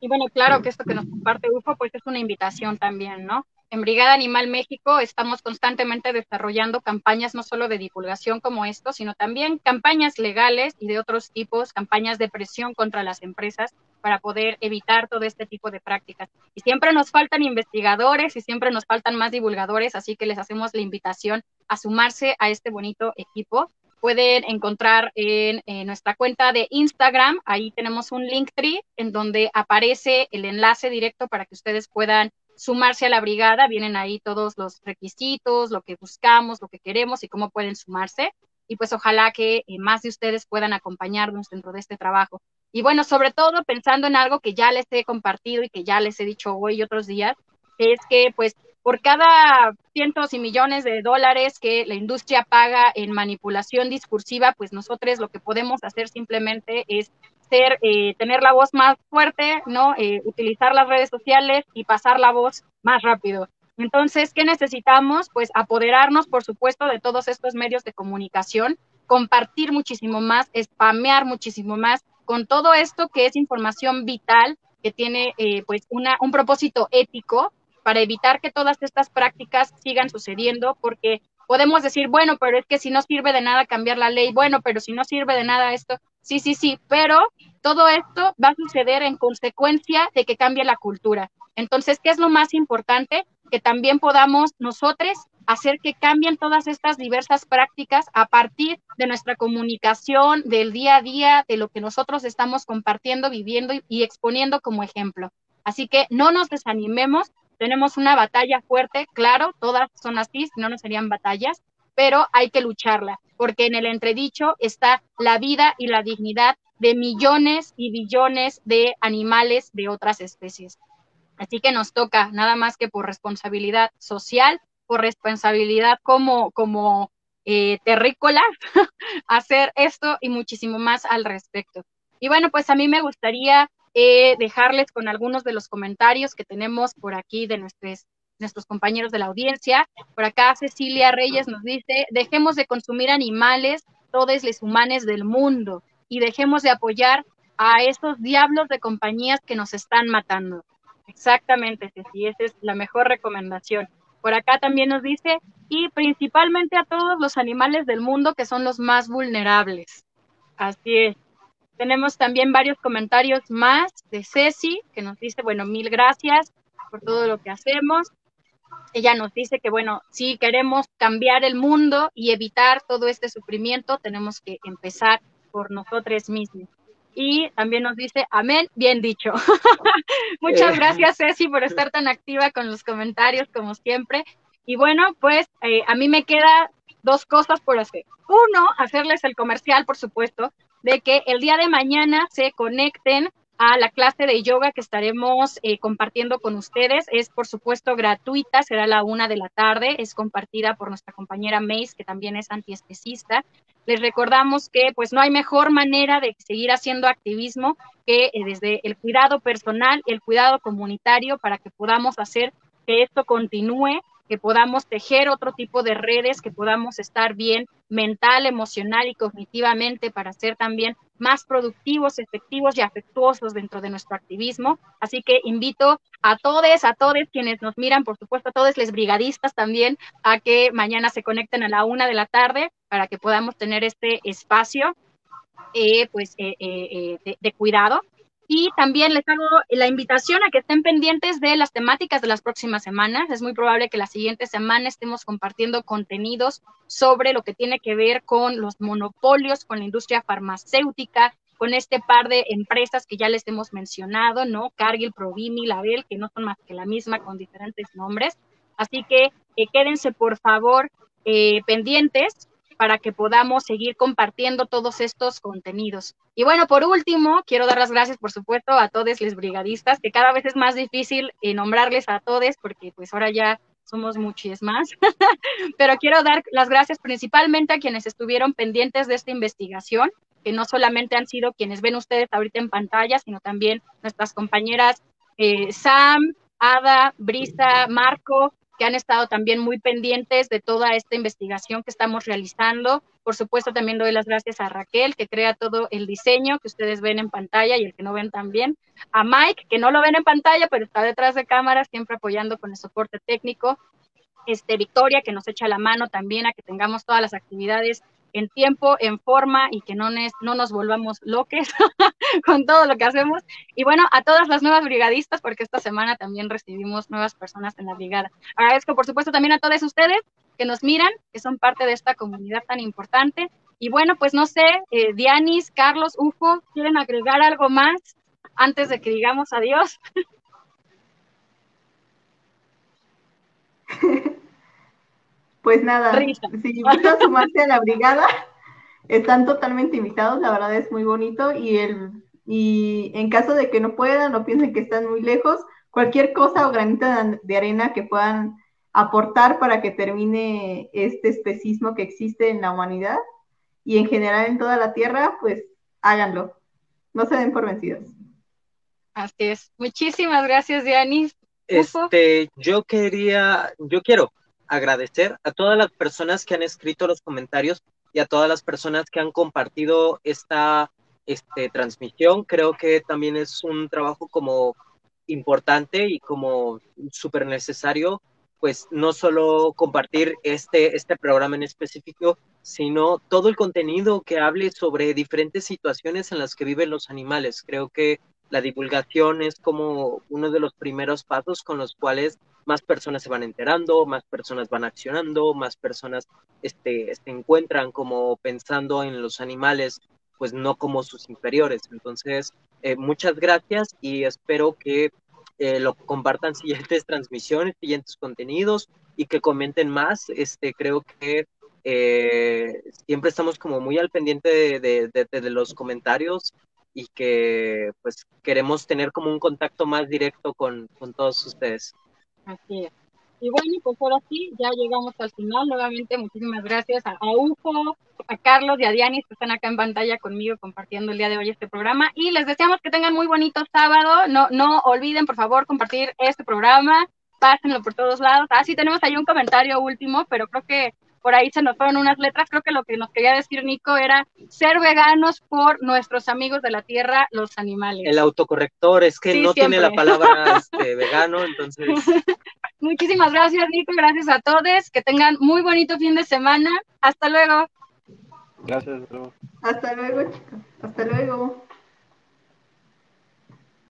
Y bueno, claro que esto que nos comparte UFO, pues es una invitación también, ¿no? En Brigada Animal México estamos constantemente desarrollando campañas no solo de divulgación como esto, sino también campañas legales y de otros tipos, campañas de presión contra las empresas para poder evitar todo este tipo de prácticas. Y siempre nos faltan investigadores y siempre nos faltan más divulgadores, así que les hacemos la invitación a sumarse a este bonito equipo pueden encontrar en, nuestra cuenta de Instagram. Ahí tenemos un link tree en donde aparece el enlace directo para que ustedes puedan sumarse a la brigada. Vienen ahí todos los requisitos, lo que buscamos, lo que queremos y cómo pueden sumarse. Y pues ojalá que eh, más de ustedes puedan acompañarnos dentro de este trabajo. Y bueno, sobre todo pensando en algo que ya les he compartido y que ya les he dicho hoy y otros días, es que pues por cada cientos y millones de dólares que la industria paga en manipulación discursiva, pues nosotros lo que podemos hacer simplemente es ser, eh, tener la voz más fuerte, ¿no? Eh, utilizar las redes sociales y pasar la voz más rápido. Entonces, ¿qué necesitamos? Pues apoderarnos, por supuesto, de todos estos medios de comunicación, compartir muchísimo más, spamear muchísimo más con todo esto que es información vital, que tiene eh, pues una, un propósito ético para evitar que todas estas prácticas sigan sucediendo, porque podemos decir, bueno, pero es que si no sirve de nada cambiar la ley, bueno, pero si no sirve de nada esto, sí, sí, sí, pero todo esto va a suceder en consecuencia de que cambie la cultura. Entonces, ¿qué es lo más importante? Que también podamos nosotros hacer que cambien todas estas diversas prácticas a partir de nuestra comunicación, del día a día, de lo que nosotros estamos compartiendo, viviendo y exponiendo como ejemplo. Así que no nos desanimemos, tenemos una batalla fuerte, claro, todas son así, si no, no serían batallas, pero hay que lucharla, porque en el entredicho está la vida y la dignidad de millones y billones de animales de otras especies. Así que nos toca, nada más que por responsabilidad social, por responsabilidad como, como eh, terrícola, hacer esto y muchísimo más al respecto. Y bueno, pues a mí me gustaría eh, dejarles con algunos de los comentarios que tenemos por aquí de nuestros, nuestros compañeros de la audiencia. Por acá Cecilia Reyes nos dice, dejemos de consumir animales, todos los humanos del mundo, y dejemos de apoyar a esos diablos de compañías que nos están matando. Exactamente, Ceci, esa es la mejor recomendación. Por acá también nos dice, y principalmente a todos los animales del mundo que son los más vulnerables. Así es. Tenemos también varios comentarios más de Ceci, que nos dice, bueno, mil gracias por todo lo que hacemos. Ella nos dice que, bueno, si queremos cambiar el mundo y evitar todo este sufrimiento, tenemos que empezar por nosotros mismos. Y también nos dice, amén, bien dicho. Muchas eh. gracias, Ceci, por estar tan activa con los comentarios, como siempre. Y bueno, pues eh, a mí me queda dos cosas por hacer. Uno, hacerles el comercial, por supuesto, de que el día de mañana se conecten a la clase de yoga que estaremos eh, compartiendo con ustedes. Es, por supuesto, gratuita, será la una de la tarde, es compartida por nuestra compañera Mace, que también es antiespecista. Les recordamos que pues no hay mejor manera de seguir haciendo activismo que eh, desde el cuidado personal, el cuidado comunitario, para que podamos hacer que esto continúe que podamos tejer otro tipo de redes, que podamos estar bien mental, emocional y cognitivamente para ser también más productivos, efectivos y afectuosos dentro de nuestro activismo. Así que invito a todos, a todos quienes nos miran, por supuesto a todos los brigadistas también, a que mañana se conecten a la una de la tarde para que podamos tener este espacio eh, pues, eh, eh, de, de cuidado y también les hago la invitación a que estén pendientes de las temáticas de las próximas semanas. Es muy probable que la siguiente semana estemos compartiendo contenidos sobre lo que tiene que ver con los monopolios, con la industria farmacéutica, con este par de empresas que ya les hemos mencionado, ¿no? Cargill, Provimi, Label, que no son más que la misma con diferentes nombres. Así que eh, quédense por favor eh, pendientes para que podamos seguir compartiendo todos estos contenidos. Y bueno, por último, quiero dar las gracias, por supuesto, a todos los brigadistas, que cada vez es más difícil eh, nombrarles a todos, porque pues ahora ya somos muchos más, pero quiero dar las gracias principalmente a quienes estuvieron pendientes de esta investigación, que no solamente han sido quienes ven ustedes ahorita en pantalla, sino también nuestras compañeras eh, Sam, Ada, Brisa, Marco, que han estado también muy pendientes de toda esta investigación que estamos realizando. Por supuesto, también doy las gracias a Raquel, que crea todo el diseño que ustedes ven en pantalla y el que no ven también. A Mike, que no lo ven en pantalla, pero está detrás de cámaras, siempre apoyando con el soporte técnico. Este, Victoria, que nos echa la mano también a que tengamos todas las actividades en tiempo, en forma y que no, no nos volvamos loques con todo lo que hacemos. Y bueno, a todas las nuevas brigadistas, porque esta semana también recibimos nuevas personas en la brigada. Agradezco, por supuesto, también a todos ustedes que nos miran, que son parte de esta comunidad tan importante. Y bueno, pues no sé, eh, Dianis, Carlos, Ufo, ¿quieren agregar algo más antes de que digamos adiós? Pues nada, si invitan a sumarse a la brigada, están totalmente invitados, la verdad es muy bonito y el y en caso de que no puedan o piensen que están muy lejos, cualquier cosa o granito de arena que puedan aportar para que termine este especismo que existe en la humanidad y en general en toda la Tierra, pues háganlo. No se den por vencidos. Así es. Muchísimas gracias, Dianis. Este, yo quería, yo quiero agradecer a todas las personas que han escrito los comentarios y a todas las personas que han compartido esta este, transmisión. Creo que también es un trabajo como importante y como súper necesario, pues no solo compartir este, este programa en específico, sino todo el contenido que hable sobre diferentes situaciones en las que viven los animales. Creo que la divulgación es como uno de los primeros pasos con los cuales más personas se van enterando, más personas van accionando, más personas este, se encuentran como pensando en los animales, pues no como sus inferiores. Entonces, eh, muchas gracias y espero que eh, lo compartan siguientes transmisiones, siguientes contenidos y que comenten más. Este, creo que eh, siempre estamos como muy al pendiente de, de los comentarios y que pues queremos tener como un contacto más directo con, con todos ustedes. Así es. Y bueno, pues ahora sí, ya llegamos al final. Nuevamente, muchísimas gracias a, Ufo, a Carlos y a Dianis que están acá en pantalla conmigo compartiendo el día de hoy este programa. Y les deseamos que tengan muy bonito sábado. No, no olviden, por favor, compartir este programa. Pásenlo por todos lados. Ah, sí, tenemos ahí un comentario último, pero creo que por ahí se nos fueron unas letras, creo que lo que nos quería decir Nico era ser veganos por nuestros amigos de la tierra, los animales. El autocorrector es que no tiene la palabra este, vegano, entonces... Muchísimas gracias Nico, gracias a todos, que tengan muy bonito fin de semana, hasta luego. Gracias, Hasta luego, chicos. Hasta luego.